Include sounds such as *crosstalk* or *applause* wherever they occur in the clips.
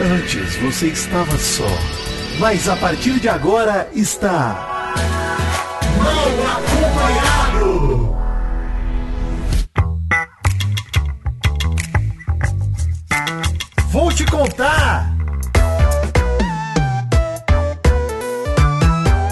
Antes você estava só, mas a partir de agora está. Mal acompanhado! Vou te contar!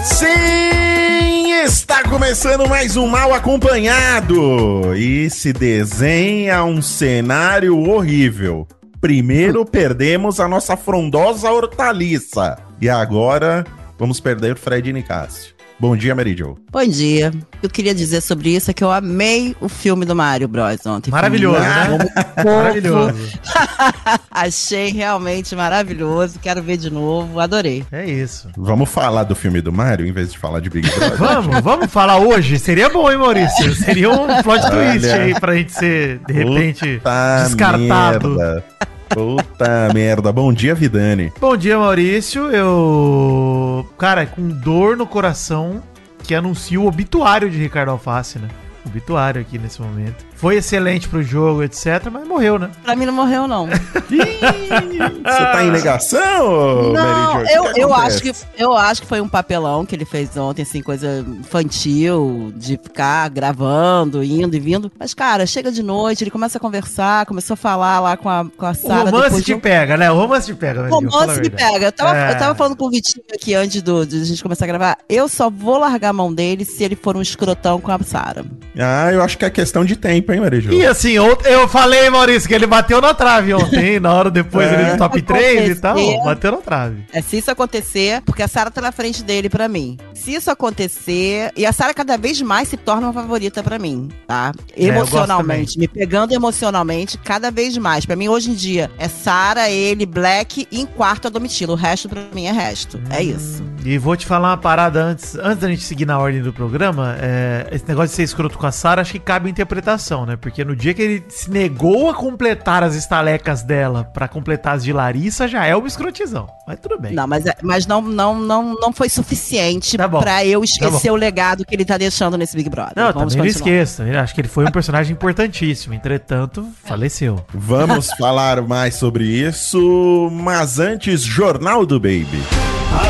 Sim, está começando mais um Mal Acompanhado e se desenha um cenário horrível. Primeiro perdemos a nossa frondosa hortaliça e agora vamos perder Fred Nicásio. Bom dia, Mary Jo. Bom dia. Eu queria dizer sobre isso é que eu amei o filme do Mario Bros ontem. Maravilhoso, né? Maravilhoso. *laughs* Achei realmente maravilhoso. Quero ver de novo. Adorei. É isso. Vamos falar do filme do Mario em vez de falar de Big Brother? *laughs* vamos, vamos falar hoje. Seria bom, hein, Maurício? Seria um plot twist Olha. aí pra gente ser, de repente, Puta descartado. merda. Puta merda. Bom dia, Vidani. Bom dia, Maurício. Eu. Cara, com dor no coração que anuncio o obituário de Ricardo Alface, né? Obituário aqui nesse momento. Foi excelente pro jogo, etc, mas morreu, né? Pra mim não morreu, não. *laughs* Você tá em negação, Não? O eu, que eu, acho que, eu acho que foi um papelão que ele fez ontem, assim, coisa infantil, de ficar gravando, indo e vindo. Mas, cara, chega de noite, ele começa a conversar, começou a falar lá com a, com a O Sara. romance depois te de pega, né? O romance te pega, a Romance me pega. Eu tava, É. eu tava falando com o Vitinho aqui antes do, de a gente começar a gravar. Eu só vou largar a mão dele se ele for um escrotão com a Sara. Ah, eu acho que é questão de tempo, E assim, eu falei, Maurício, que ele bateu na trave ontem, na hora depois É. ele no top 3 e tal, bateu na trave. É se isso acontecer, porque a Sara tá na frente dele pra mim. Se isso acontecer, e a Sara cada vez mais se torna uma favorita pra mim, tá? É, Emocionalmente, me pegando emocionalmente cada vez mais. Pra mim hoje em dia é Sara, ele, Black e em quarto a Domitila. O resto pra mim é resto. É isso. E vou te falar uma parada antes, antes da gente seguir na ordem do programa. é, esse negócio de ser escroto com a Sarah, acho que cabe interpretação, né? Porque no dia que ele se negou a completar as estalecas dela pra completar as de Larissa, já é uma escrotizão. Mas tudo bem. Não, mas, é- mas não, não, não, não foi suficiente Tá pra eu Tá esquecer o legado que ele tá deixando nesse Big Brother. Não, Vamos também não esqueça. Eu Acho que ele foi um personagem importantíssimo. Entretanto, faleceu. Vamos *laughs* falar mais sobre isso, mas antes, Jornal do Baby.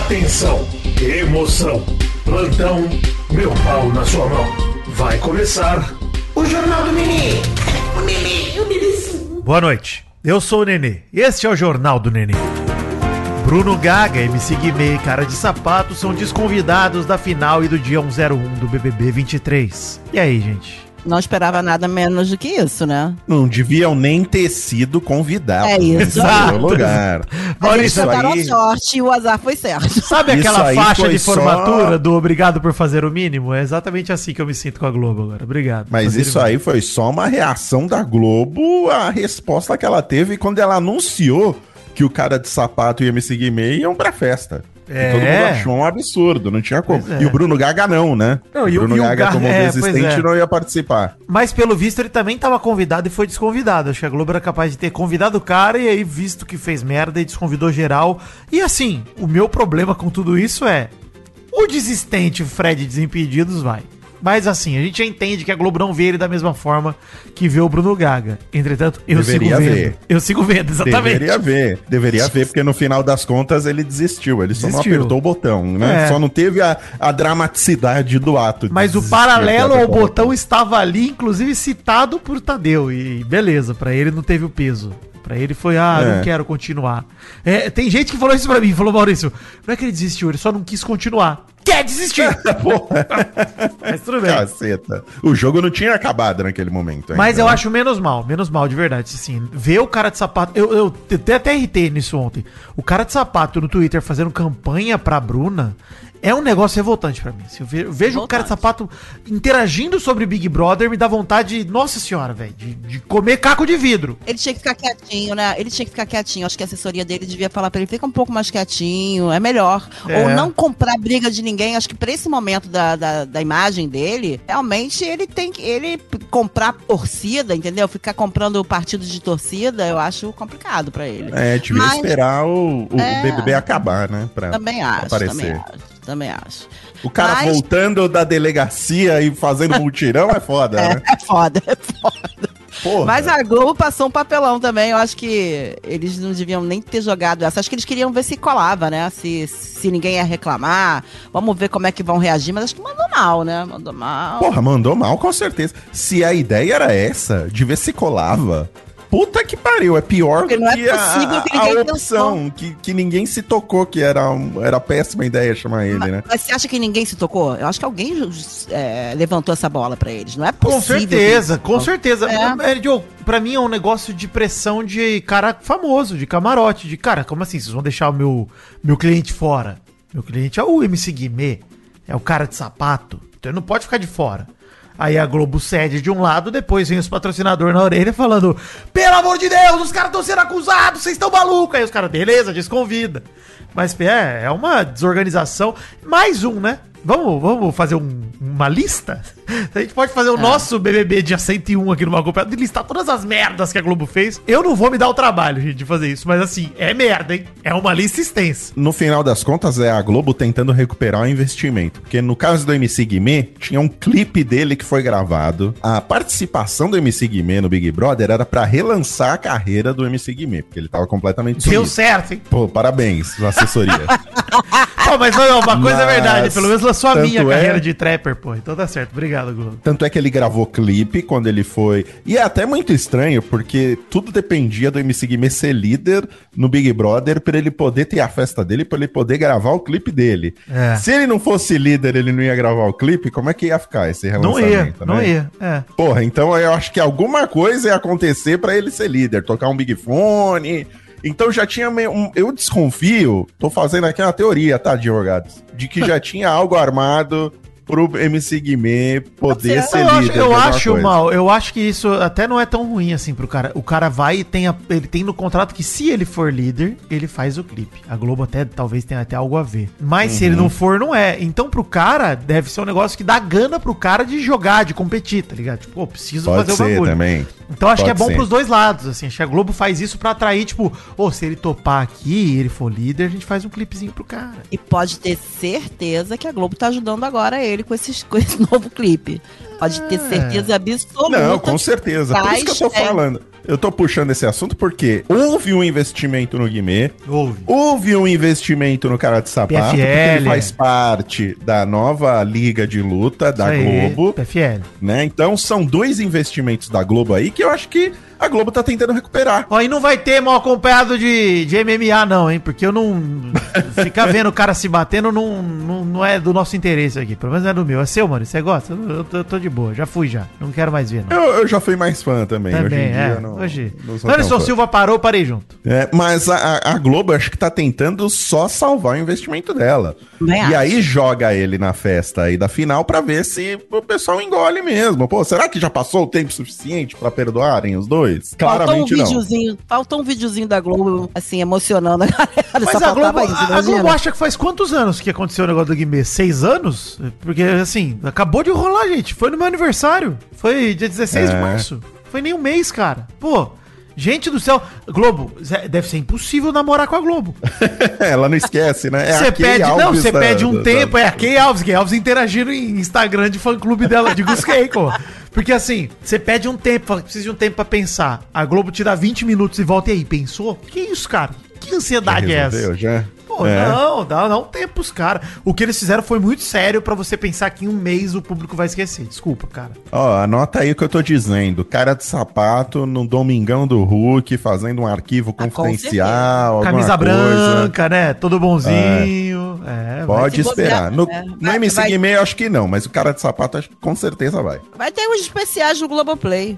Atenção, emoção, plantão, meu pau na sua mão. Vai começar o Jornal do Mini. Boa noite. Eu sou o Nenê. Este é o Jornal do Nenê. Bruno Gaga, MC Guimê e Cara de Sapato são desconvidados da final e do dia 101 do BBB 23. E aí, gente? Não esperava nada menos do que isso, né? Não deviam nem ter sido convidados. É isso. Em primeiro lugar. Mas eles Maurício, tentaram aí- a sorte e o azar foi certo. sabe Isso aquela faixa de só- formatura do obrigado por fazer o mínimo? É exatamente assim que eu me sinto com a Globo agora. Obrigado. Mas isso aí foi só uma reação da Globo à resposta que ela teve quando ela anunciou que o cara de sapato e MC Guimê iam pra festa. É. todo mundo achou um absurdo, não tinha como. É. E o Bruno Gaga não, né? Não, o e o- Bruno o Gaga Ga- como é, pois desistente é. não ia participar. Mas pelo visto ele também estava convidado e foi desconvidado. Acho que a Globo era capaz de ter convidado o cara e aí, visto que fez merda, e desconvidou geral. E assim, o meu problema com tudo isso é. O desistente Fred Desimpedidos vai. Mas assim, a gente já entende que a Globo não vê ele da mesma forma que vê o Bruno Gaga. Entretanto, eu Deveria sigo vendo. ver. Eu sigo vendo, exatamente. Deveria ver, deveria ver, porque no final das contas ele desistiu. Ele só não Desistiu. apertou o botão, né? É. Só não teve a, a dramaticidade do ato. Mas o paralelo ao botão estava ali, inclusive citado por Tadeu. E beleza, pra ele não teve o peso. Pra ele foi, ah, É. não quero continuar. É, tem gente que falou isso pra mim, falou, Maurício, não é que ele desistiu, ele só não quis continuar. Quer desistir! *laughs* Porra, Mas tudo bem. caceta. O jogo não tinha acabado naquele momento. Mas ainda, eu né? acho menos mal, menos mal, de verdade. Assim, ver o cara de sapato. Eu, eu até, até irritei nisso ontem. O cara de sapato no Twitter fazendo campanha pra Bruna é um negócio revoltante pra mim. Se eu ve- eu vejo o cara de sapato interagindo sobre Big Brother, me dá vontade, nossa senhora, velho, de, de comer caco de vidro. Ele tinha que ficar quietinho, né? Ele tinha que ficar quietinho. Acho que a assessoria dele devia falar pra ele, fica um pouco mais quietinho, é melhor. É. Ou não comprar briga de ninguém. Acho que pra esse momento da, da, da imagem dele, realmente ele tem que ele comprar torcida, entendeu? Ficar comprando partido de torcida, eu acho complicado pra ele. É, devia Mas- esperar o, o É. BBB acabar, né? Pra Também acho, aparecer. também acho, também acho. O cara Mas- voltando da delegacia e fazendo multirão é foda, *laughs* né? É, é foda, é foda. Porra. Mas a Globo passou um papelão também. Eu acho que eles não deviam nem ter jogado essa. Acho que eles queriam ver se colava, né? Se, se ninguém ia reclamar. Vamos ver como é que vão reagir. Mas acho que mandou mal, né? Mandou mal. Porra, mandou mal com certeza. Se a ideia era essa, de ver se colava. Puta que pariu, é pior Porque do não é que a, possível que a ninguém opção, que, que ninguém se tocou, que era, um- era péssima ideia chamar ele, né? Mas você acha que ninguém se tocou? Eu acho que alguém é, levantou essa bola pra eles. Não é Com possível. certeza, que- com certeza. É. É. Diogo, pra mim é um negócio de pressão de cara famoso, de camarote, de cara, como assim? Vocês vão deixar o meu, meu cliente fora? Meu cliente é o MC Guimê, é o cara de sapato, então ele não pode ficar de fora. Aí a Globo cede de um lado, depois vem os patrocinadores na orelha falando: Pelo amor de Deus, os caras estão sendo acusados, vocês estão malucos. Aí os caras, beleza, desconvida. Mas é, é uma desorganização. Mais um, né? Vamos, vamos fazer um- uma lista? A gente pode fazer o nosso BBB dia 101 aqui no Mago de listar todas as merdas que a Globo fez. Eu não vou me dar o trabalho, gente, de fazer isso, mas assim, é merda, hein? É uma lista extensa. No final das contas, é a Globo tentando recuperar o investimento. Porque no caso do MC Guimê, tinha um clipe dele que foi gravado. A participação do MC Guimê no Big Brother era pra relançar a carreira do MC Guimê, porque ele tava completamente Deu sumido. certo, hein? Pô, parabéns, assessoria. *laughs* Pô, mas não, uma coisa é Mas, verdade, pelo menos lançou a minha é- carreira de trapper, pô. Então tá certo, obrigado, Globo. Tanto é que ele gravou clipe quando ele foi. E é até muito estranho, porque tudo dependia do MC Guimê ser líder no Big Brother pra ele poder ter a festa dele, pra ele poder gravar o clipe dele. É. Se ele não fosse líder, ele não ia gravar o clipe, como é que ia ficar esse Não relançamento? ia, né? não ia, é. Porra, então eu acho que alguma coisa ia acontecer pra ele ser líder, tocar um Big Fone. Então já tinha meio um, eu desconfio, tô fazendo aqui uma teoria, tá, advogados, de que já tinha algo armado pro MC Guimê poder Pode ser. eu acho, líder. eu de alguma acho mal, eu acho que isso até não é tão ruim assim pro cara. O cara vai e tem, a- ele tem no contrato que se ele for líder, ele faz o clipe. A Globo até talvez tenha até algo a ver. Mas se Uhum. ele não for, não é. Então pro cara, deve ser um negócio que dá gana pro cara de jogar, de competir, tá ligado? Tipo, pô, preciso Pode fazer o bagulho. também. Então acho que é Pode bom ser. pros dois lados, assim. Acho que a Globo faz isso pra atrair, tipo, ô, se ele topar aqui e ele for líder, a gente faz um clipezinho pro cara. E pode ter certeza que a Globo tá ajudando agora ele com, esses, *laughs* com esse novo clipe. Pode ter certeza absoluta. Não, com certeza. Por isso que eu tô é. falando. Eu tô puxando esse assunto porque houve um investimento no Guimê, Ouve. houve um investimento no cara de sapato, porque PFL. ele faz parte da nova liga de luta da aí, Globo. PFL. né? Então são dois investimentos da Globo aí que eu acho que a Globo tá tentando recuperar. Ó, e não vai ter mal acompanhado de, de MMA, não, hein? Porque eu não. Ficar vendo o cara se batendo não, não, não é do nosso interesse aqui. Pelo menos não é do meu. É seu, mano. Você gosta? Eu, eu tô, eu tô de boa. Já fui já. Não quero mais ver, não. Eu, eu já fui mais fã também. Também, hoje em dia é. não, Hoje. Anderson. Silva parou, parei junto. É, mas a, a- Globo acho que tá tentando só salvar o investimento dela. Também e acho. aí joga ele na festa aí da final pra ver se o pessoal engole mesmo. Pô, será que já passou o tempo suficiente pra perdoarem os dois? Faltou um Claramente não. videozinho, faltou um videozinho da Globo, assim, emocionando a galera. Mas Só a Globo, isso, a. Globo acha que faz quantos anos que aconteceu o negócio do Guimê? Seis anos? Porque, assim, acabou de rolar, gente. Foi no meu aniversário. Foi dia 16 de É. março. Foi nem um mês, cara. Pô, gente do céu. Globo, deve ser impossível namorar com a Globo. *laughs* Ela não esquece, né? É Você pede, não, Alves você da- pede um da- tempo, da- é a Kay Alves, Kay Alves interagindo em Instagram de fã clube dela, de Gus Keiko. Porque assim, você pede um tempo, fala precisa de um tempo pra pensar. A Globo te dá 20 minutos e volta e aí, pensou? Que isso, cara? Que ansiedade é essa? Já? Pô, É. não, dá, dá um tempo pros caras. O que eles fizeram foi muito sério pra você pensar que em um mês o público vai esquecer. Desculpa, cara. Ó, anota aí o que eu tô dizendo. Cara de sapato no Domingão do Hulk, fazendo um arquivo Ah, com confidencial. Camisa coisa. branca, né? Todo bonzinho. É, vai Pode Se bobear, esperar. No, é. no Vai- MC vai- Guimê eu acho que não, mas o cara de sapato acho que com certeza vai. Vai ter uns especiais no Globoplay.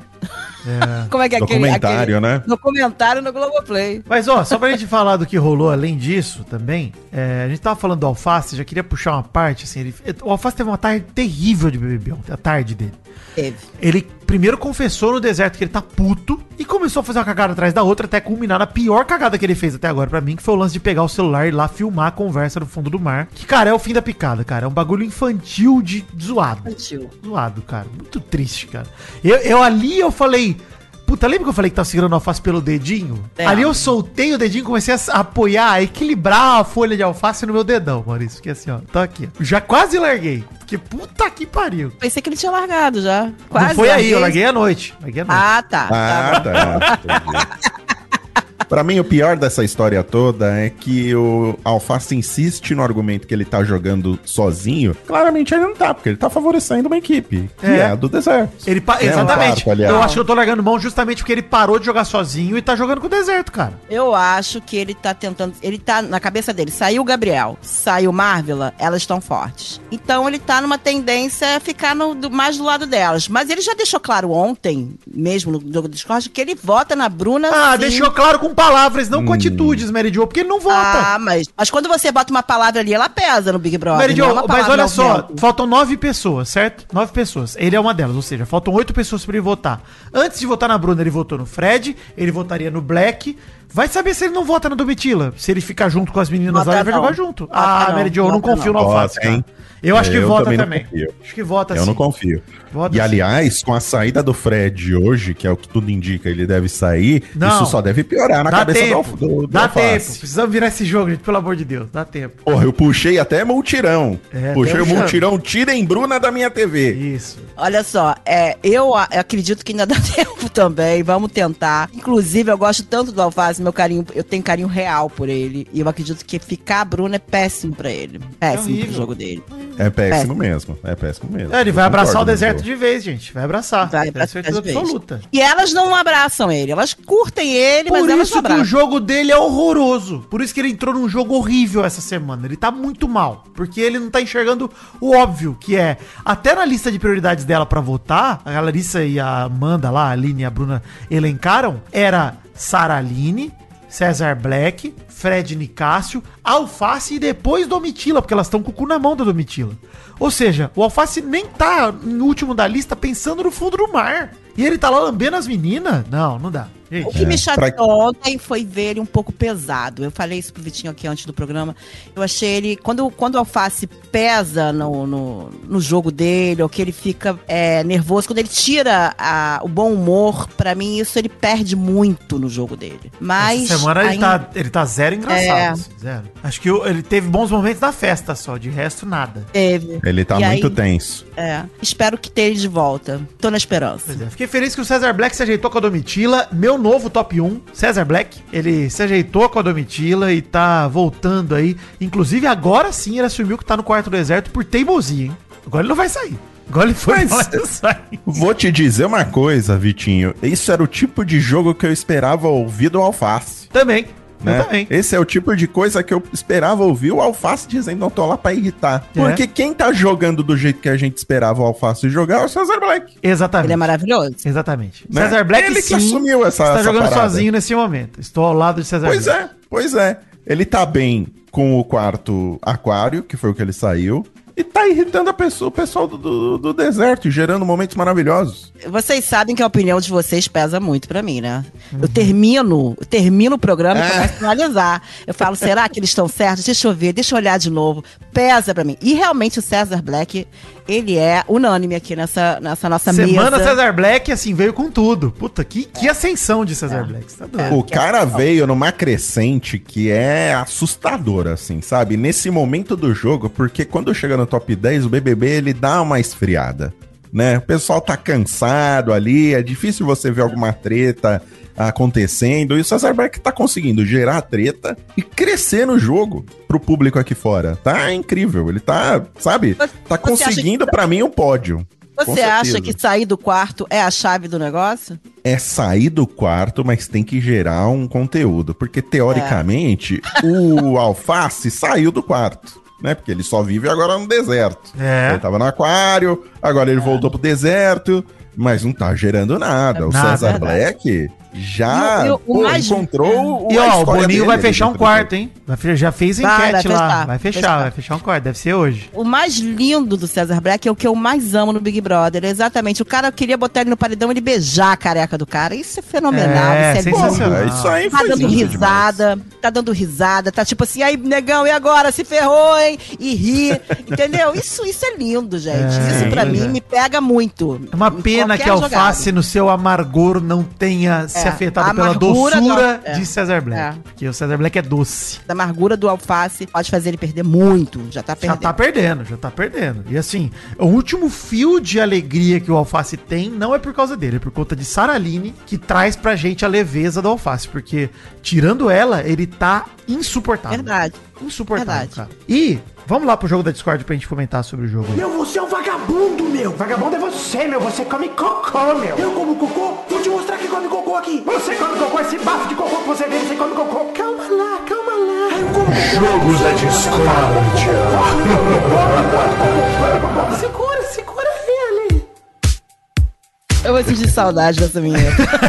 É. *laughs* Como é que é aquele... Documentário, né? Documentário no Globoplay. Mas, ó, só pra gente *laughs* falar do que rolou além disso também, é, a gente tava falando do Alface, já queria puxar uma parte, assim, ele- o Alface teve uma tarde terrível de BBB ontem, a tarde dele. Teve. Ele primeiro confessou no deserto que ele tá puto e começou a fazer uma cagada atrás da outra até culminar na pior cagada que ele fez até agora pra mim, que foi o lance de pegar o celular e ir lá filmar a conversa no fundo do mar. Que, cara, é o fim da picada, cara. É um bagulho infantil de zoado. Infantil. Zoado, cara. Muito triste, cara. Eu, eu ali eu falei, Puta, lembra que eu falei que tava segurando a alface pelo dedinho? É. Ali eu soltei o dedinho e comecei a apoiar, a equilibrar a folha de alface no meu dedão, Maurício. Fiquei assim, ó. Tô aqui, ó. Já quase larguei. Porque puta que pariu. Pensei que ele tinha largado já. Quase Não foi aí, eu larguei à noite. Larguei à noite. Ah, tá. Ah, tá. Entendi. *laughs* Pra mim, o pior dessa história toda é que o Alface insiste no argumento que ele tá jogando sozinho. Claramente ele não tá, porque ele tá favorecendo uma equipe, que É. é, a do deserto. Ele pa- É um Exatamente. aliás. eu acho que eu tô largando mão justamente porque ele parou de jogar sozinho e tá jogando com o deserto, cara. Eu acho que ele tá tentando. Ele tá na cabeça dele. Saiu o Gabriel, saiu Marvela, elas estão fortes. Então ele tá numa tendência a ficar no- do- mais do lado delas. Mas ele já deixou claro ontem, mesmo no jogo do Discord, que ele vota na Bruna. Ah, sim. deixou claro com palavras, não com atitudes, Mary Jo, porque ele não vota. Ah, mas, mas quando você bota uma palavra ali, ela pesa no Big Brother. Mary não é Jo, uma mas olha só, vento. faltam nove pessoas, certo? Nove pessoas. Ele é uma delas, ou seja, faltam oito pessoas pra ele votar. Antes de votar na Bruna, ele votou no Fred, ele votaria no Black. Vai saber se ele não vota na Domitila. Se ele ficar junto com as meninas Vota lá, ele vai jogar junto. Vota ah, não, Mary Jo, eu não confio não. no Alface, hein? cara. Eu acho que Eu vota também também. Acho que vota Eu sim. não confio. Vota e sim. aliás, com a saída do Fred hoje, que é o que tudo indica, ele deve sair, Não. isso só deve piorar na Dá cabeça do, tempo, do, do dá Alface. tempo. Precisamos virar esse jogo, gente, pelo amor de Deus. Dá tempo. Porra, eu puxei até multirão. É, puxei o multirão, tirem Bruna da minha TV. Isso. Olha só, é, eu acredito que ainda *laughs* dá tempo também. Vamos tentar. Inclusive, eu gosto tanto do Alface, meu carinho, eu tenho carinho real por ele. E eu acredito que ficar a Bruna é péssimo pra ele. Péssimo horrível. pro jogo dele. É péssimo Péssimo. mesmo. É péssimo mesmo. É, ele vai Eu abraçar o deserto de vez, gente. Vai abraçar. Vai pra certeza de vez. absoluta. E elas não abraçam ele. Elas curtem ele, mas Por elas isso não que o abraçam. jogo dele é horroroso. Por isso que ele entrou num jogo horrível essa semana. Ele tá muito mal. Porque ele não tá enxergando o óbvio, que é. Até na lista de prioridades dela pra votar, a Larissa e a Amanda lá, a Aline e a Bruna elencaram, era Sara Aline, César Black, Fred Nicásio, Alface e depois Domitila, porque elas estão com o cu na mão da Domitila. Ou seja, o Alface nem tá no último da lista pensando no fundo do mar. E ele tá lá lambendo as meninas? Não, não dá. O que me É, chateou pra- ontem foi ver ele um pouco pesado. Eu falei isso pro Vitinho aqui antes do programa. Eu achei ele. Quando, quando o Alface pesa no, no, no jogo dele, ou que ele fica é, nervoso, quando ele tira a- o bom humor, pra mim isso ele perde muito no jogo dele. Mas. Essa semana ele, ainda- tá, ele tá zero engraçado. É. zero. Acho que ele teve bons momentos na festa só, de resto nada. Teve. Ele tá E muito aí- tenso. É. Espero que tenha ele de volta. Tô na esperança. Pois é, Fiquei feliz que o César Black se ajeitou com a Domitila. Meu novo top 1, César Black. Ele se ajeitou com a Domitila e tá voltando aí. Inclusive, agora sim ele assumiu que tá no quarto do deserto por teimosia, hein? Agora ele não vai sair. Agora ele foi Mas-. Vou te dizer uma coisa, Vitinho. Isso era o tipo de jogo que eu esperava ouvir do Alface. Também. Né? Também. Esse é o tipo de coisa que eu esperava ouvir o Alface dizendo, não tô lá pra irritar. É. Porque quem tá jogando do jeito que a gente esperava o Alface jogar é o Cesar Black. Exatamente. Ele é maravilhoso. Exatamente. né? César Black Ele que assumiu essa, está essa jogando parada. sozinho nesse momento. Estou ao lado de César Pois Black. é, pois é. Ele tá bem com o quarto aquário, que foi o que ele saiu. E tá irritando a pessoa, o pessoal do, do, do deserto, gerando momentos maravilhosos. Vocês sabem que a opinião de vocês pesa muito pra mim, né? Uhum. Eu termino, eu termino o programa e É. começo a analisar. Eu falo, será que eles estão certos? Deixa eu ver, deixa eu olhar de novo. Pesa pra mim. E realmente o César Black, ele é unânime aqui nessa, nessa nossa Semana mesa. César Black, assim, veio com tudo. Puta, que, que ascensão de César Black. Você tá doido. o cara veio numa crescente que é assustadora, assim, sabe? Nesse momento do jogo, porque quando chega no top 10, o BBB ele dá uma esfriada, né? O pessoal tá cansado ali, é difícil você ver alguma treta acontecendo. E o Cesar Black tá conseguindo gerar treta e crescer no jogo pro público aqui fora. Tá incrível, ele tá, sabe? Tá conseguindo pra mim um pódio. Você acha que sair do quarto é a chave do negócio? é sair do quarto, mas tem que gerar um conteúdo. Porque, teoricamente, o Alface saiu do quarto. Né? Porque ele só vive agora no deserto. É. Ele tava no aquário, agora ele voltou pro deserto, mas não tá gerando nada. O Nada, César verdade. Black, já E o- o pô, mais- encontrou E ó, o Boninho dele vai fechar um quarto, hein? Já fez Vai, enquete vai lá. fechar, vai fechar, fechar. vai fechar um quarto. Deve ser hoje. O mais lindo do César Black é o que eu mais amo no Big Brother. Exatamente. O cara queria botar ele no paredão e ele beijar a careca do cara. Isso é fenomenal. É, isso é sensacional. Porra, isso aí Tá dando lindo demais. risada, tá dando risada, tá tipo assim, aí, negão, e agora? Se ferrou, hein? E ri, *laughs* entendeu? Isso, isso é lindo, gente. É, isso pra pois mim é. me pega muito. É uma pena que a alface jogada. no seu amargor não tenha se É, afetado pela doçura é. de César Black. É. Porque o César Black é doce. Da amargura do alface pode fazer ele perder muito. Já tá Já perdendo. tá perdendo, já tá perdendo. E assim, o último fio de alegria que o Alface tem não é por causa dele, é por conta de Saraline, que traz pra gente a leveza do Alface. Porque, tirando ela, ele tá insuportável. Verdade. Insuportável, Verdade. cara. E vamos lá pro jogo da Discord pra gente comentar sobre o jogo. Meu, você é um vagabundo, meu. Vagabundo é você, meu. Você come cocô, meu. Eu como cocô? Vou te mostrar que come cocô aqui. Você come cocô, esse bafo de cocô que você vê, você come cocô. Calma lá, calma lá. Eu como cocô. Jogos da discórdia. *laughs* vou sentir saudade dessa minha.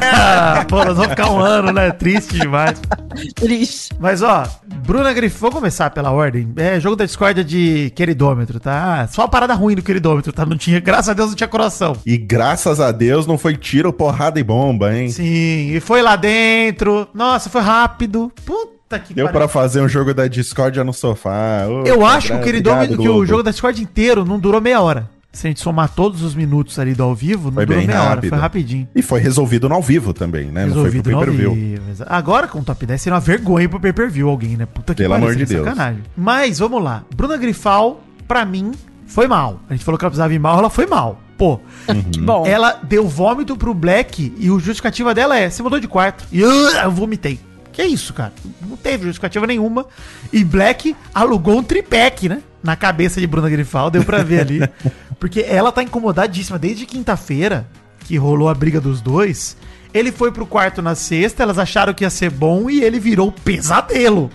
Ah, pô, nós vamos ficar um ano, né? Triste demais. Triste. Mas ó, Bruna Griffith, vou começar pela ordem. É jogo da discórdia de queridômetro, tá? Só a parada ruim do queridômetro, tá? Não tinha, graças a Deus não tinha coração. E graças a Deus não foi tiro, porrada e bomba, hein? Sim, e foi lá dentro. Nossa, foi rápido. Puta que Deu pra fazer um jogo da discórdia no sofá. Ô, Eu tá acho que o que jogo da Discord inteiro não durou meia hora. Se a gente somar todos os minutos ali do ao vivo, não Foi durou bem meia hora, rápido. foi rapidinho. E foi resolvido no ao vivo também, né? Resolvido não no foi pro pay-per-view. Agora com o top 10 seria uma vergonha pro pay-per-view alguém, né? Puta que Pelo amor de Deus. sacanagem. Mas vamos lá. Bruna Grifal, pra mim, foi mal. A gente falou que ela precisava ir mal, ela foi mal. Pô, bom. ela deu vômito pro Black e o justificativa dela é: você mudou de quarto. E eu, eu vomitei. Que isso, cara? Não teve justificativa nenhuma. E Black alugou um tripé, né? Na cabeça de Bruna Grifal, deu pra ver ali. *laughs* Porque ela tá incomodadíssima desde quinta-feira, que rolou a briga dos dois. Ele foi pro quarto na sexta, elas acharam que ia ser bom e ele virou o pesadelo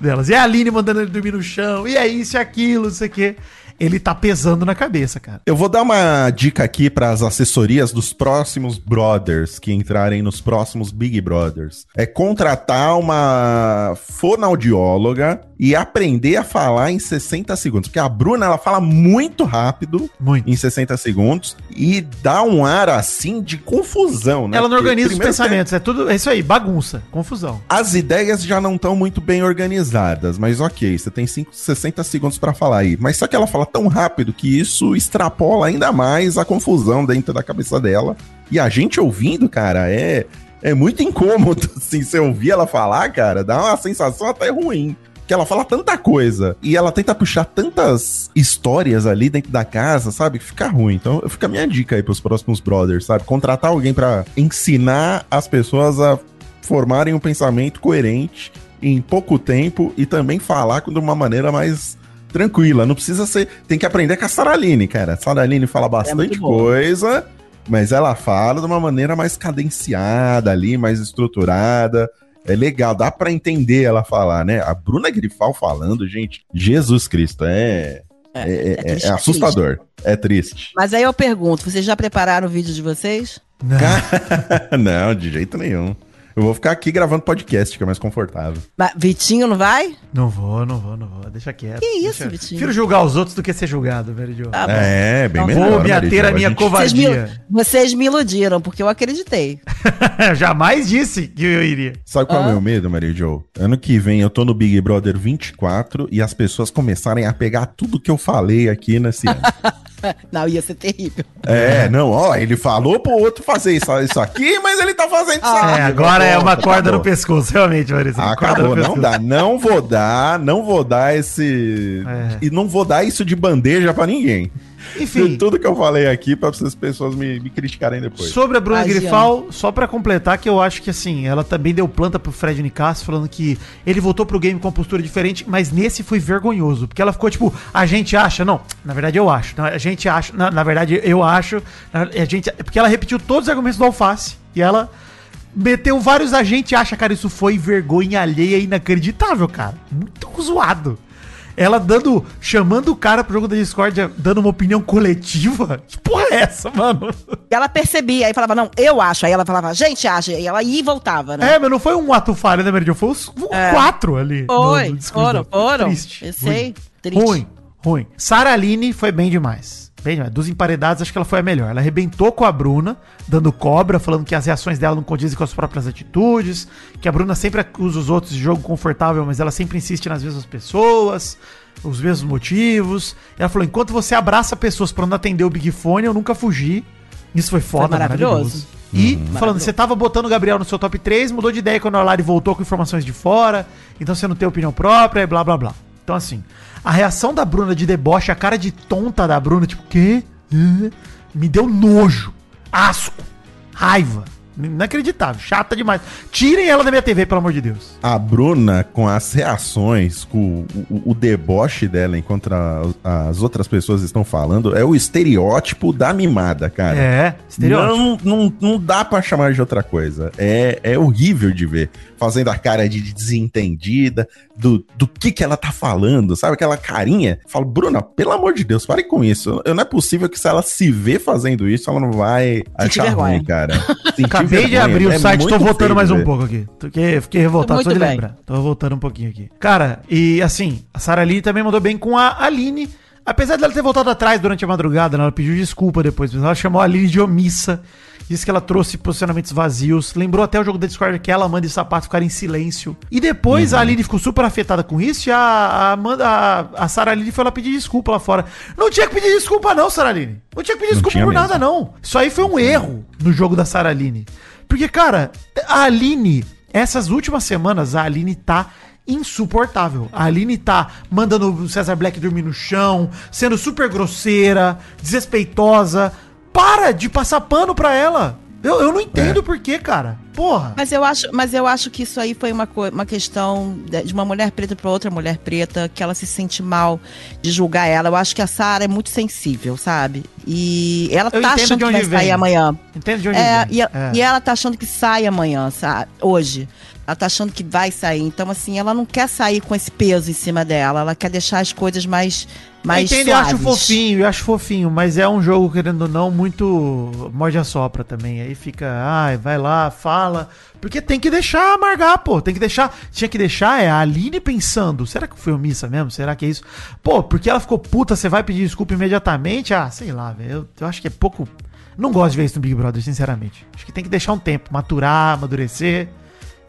delas. E a Aline mandando ele dormir no chão, e é isso e aquilo, não sei o quê. Ele tá pesando na cabeça, cara. Eu vou dar uma dica aqui para as assessorias dos próximos brothers que entrarem nos próximos Big Brothers. É contratar uma fonoaudióloga e aprender a falar em 60 segundos. Porque a Bruna, ela fala muito rápido Muito. em 60 segundos e dá um ar assim de confusão, né? Ela não Porque organiza os primeiro pensamentos, é tudo. É isso aí, bagunça, confusão. as ideias já não estão muito bem organizadas, mas ok, você tem cinco, 60 segundos pra falar aí. Mas só que ela fala tão rápido que isso extrapola ainda mais a confusão dentro da cabeça dela. E a gente ouvindo, cara, é, é muito incômodo, *laughs* assim, você ouvir ela falar, cara, dá uma sensação até ruim. Que ela fala tanta coisa e ela tenta puxar tantas histórias ali dentro da casa, sabe? Que fica ruim. Então, fica a minha dica aí pros próximos brothers, sabe? Contratar alguém pra ensinar as pessoas a formarem um pensamento coerente em pouco tempo e também falar de uma maneira mais tranquila. Não precisa ser. Tem que aprender com a Saraline, cara. A Saraline fala bastante muito boa. coisa, mas ela fala de uma maneira mais cadenciada ali, mais estruturada. É legal, dá pra entender ela falar, né? A Bruna Grifal falando, gente, Jesus Cristo, é. É, é- é- triste, é é assustador. É triste. Mas aí eu pergunto, vocês já prepararam o vídeo de vocês? não, *laughs* de jeito nenhum. Eu vou ficar aqui gravando podcast, que é mais confortável. Mas Vitinho não vai? Não vou, não vou, não vou. Deixa quieto. Que isso, deixa... Vitinho? Prefiro julgar os outros do que ser julgado, Meridio. Tá bom. É, bem Não melhor. vou me Mary ater à minha gente- Vocês me, covardia. vocês me iludiram, porque eu acreditei. *laughs* Jamais disse que eu iria. Sabe qual é Ah. o meu medo, Maria Jo? Ano que vem eu tô no Big Brother 24 e as pessoas começarem a pegar tudo que eu falei aqui nesse ano. *laughs* *laughs* Não, ia ser terrível. é, não, ó, ele falou pro outro fazer isso, isso aqui, mas ele tá fazendo isso Ah. aqui. É, agora é uma Acabou, corda no acabou. pescoço, realmente, Maurício. Acabou, no não pescoço. dá. Não vou dar, não vou dar esse. É. E não vou dar isso de bandeja pra ninguém. Enfim, Tudo que eu falei aqui pra essas pessoas me, me criticarem depois. Sobre a Bruna Ai, Grifal, só pra completar que eu acho que assim, ela também deu planta pro Fred Nicasso falando que ele voltou pro game com uma postura diferente, mas nesse foi vergonhoso, porque ela ficou tipo, a gente acha, não, na verdade eu acho, a gente acha, na, na verdade eu acho, na- a gente, porque ela repetiu todos os argumentos do Alface e ela meteu vários a gente acha, cara, isso foi vergonha alheia inacreditável, cara, muito zoado. Ela dando, chamando o cara pro jogo da Discord, dando uma opinião coletiva. *laughs* Que porra é essa, mano? E ela percebia, aí falava, não, eu acho. Aí ela falava, gente acha. E ela ia e voltava, né? É, mas não foi um ato falho, né, Meridian? Foi os É. quatro ali. Foi, no discurso foram, foram. Triste. Eu sei, Ruim. triste. Ruim, ruim. Sara Aline foi bem demais. Bem demais. Dos emparedados, acho que ela foi a melhor. Ela arrebentou com a Bruna, dando cobra, falando que as reações dela não condizem com as próprias atitudes, que a Bruna sempre acusa os outros de jogo confortável, mas ela sempre insiste nas mesmas pessoas, os mesmos motivos. Ela falou: enquanto você abraça pessoas pra não atender o Big Fone, eu nunca fugi. Isso foi foda, Foi maravilhoso. E falando, Maravilhoso. você tava botando o Gabriel no seu top 3, mudou de ideia quando a Lari voltou com informações de fora, então você não tem opinião própria e blá blá blá. Então assim, a reação da Bruna de deboche, a cara de tonta da Bruna, tipo, quê? Me deu nojo, asco, raiva. Inacreditável, chata demais. Tirem ela da minha TV, pelo amor de Deus. A Bruna, com as reações, com o, o- o deboche dela enquanto a- as outras pessoas estão falando, é o estereótipo da mimada, cara. É, estereótipo. Não, não, não dá pra chamar de outra coisa. É, é horrível de ver. Fazendo a cara de desentendida, do, do que que ela tá falando, sabe? Aquela carinha. Falo, Bruna, pelo amor de Deus, pare com isso. Eu- Não é possível que se ela se vê fazendo isso, ela não vai Sentir achar vergonha. ruim, cara. *laughs* Sentir Acabei de vergonha. abrir o É site, tô voltando feio mais um pouco aqui. Fiquei, fiquei revoltado Muito só de bem. lembrar. Tô voltando um pouquinho aqui. Cara, e assim, a Sara Aline também mandou bem com a Aline. Apesar dela ter voltado atrás durante a madrugada, né, ela pediu desculpa depois, mas ela chamou a Aline de omissa. Disse que ela trouxe posicionamentos vazios. Lembrou até o jogo da Discord que ela, Amanda e o Sapato ficaram em silêncio. E depois Uhum. a Aline ficou super afetada com isso e a, a Amanda, a, a Sara Aline foi lá pedir desculpa lá fora. Não tinha que pedir desculpa, não, Sara Aline. Não tinha que pedir desculpa por mesmo. nada, não. Isso aí foi um erro no jogo da Sara Aline. Porque, cara, a Aline, essas últimas semanas, a Aline tá insuportável. A Aline tá mandando o Cesar Black dormir no chão, sendo super grosseira, desrespeitosa. Para de passar pano pra ela. Eu, eu não entendo por quê, cara. Porra. Mas eu acho, mas eu acho que isso aí foi uma, uma questão de uma mulher preta para outra mulher preta, que ela se sente mal de julgar ela. Eu acho que a Sara é muito sensível, sabe? E ela Eu tá entendo achando de que vai vem. sair amanhã. Entende de onde É, vem? e, É. e ela tá achando que sai amanhã, sabe? Hoje. Ela tá achando que vai sair. Então, assim, ela não quer sair com esse peso em cima dela. Ela quer deixar as coisas mais, mais eu entendo, eu acho suaves. fofinho, eu acho fofinho, mas é um jogo, querendo ou não, muito morde a sopra também. Aí fica, ai, vai lá, fala. Porque tem que deixar amargar, pô. Tem que deixar. Tinha que deixar é a Aline pensando. Será que foi omissa mesmo? Será que é isso? Pô, porque ela ficou puta, você vai pedir desculpa imediatamente? Ah, sei lá, velho. Eu, eu acho que é pouco. Não gosto de ver isso no Big Brother, sinceramente. Acho que tem que deixar um tempo, maturar, amadurecer.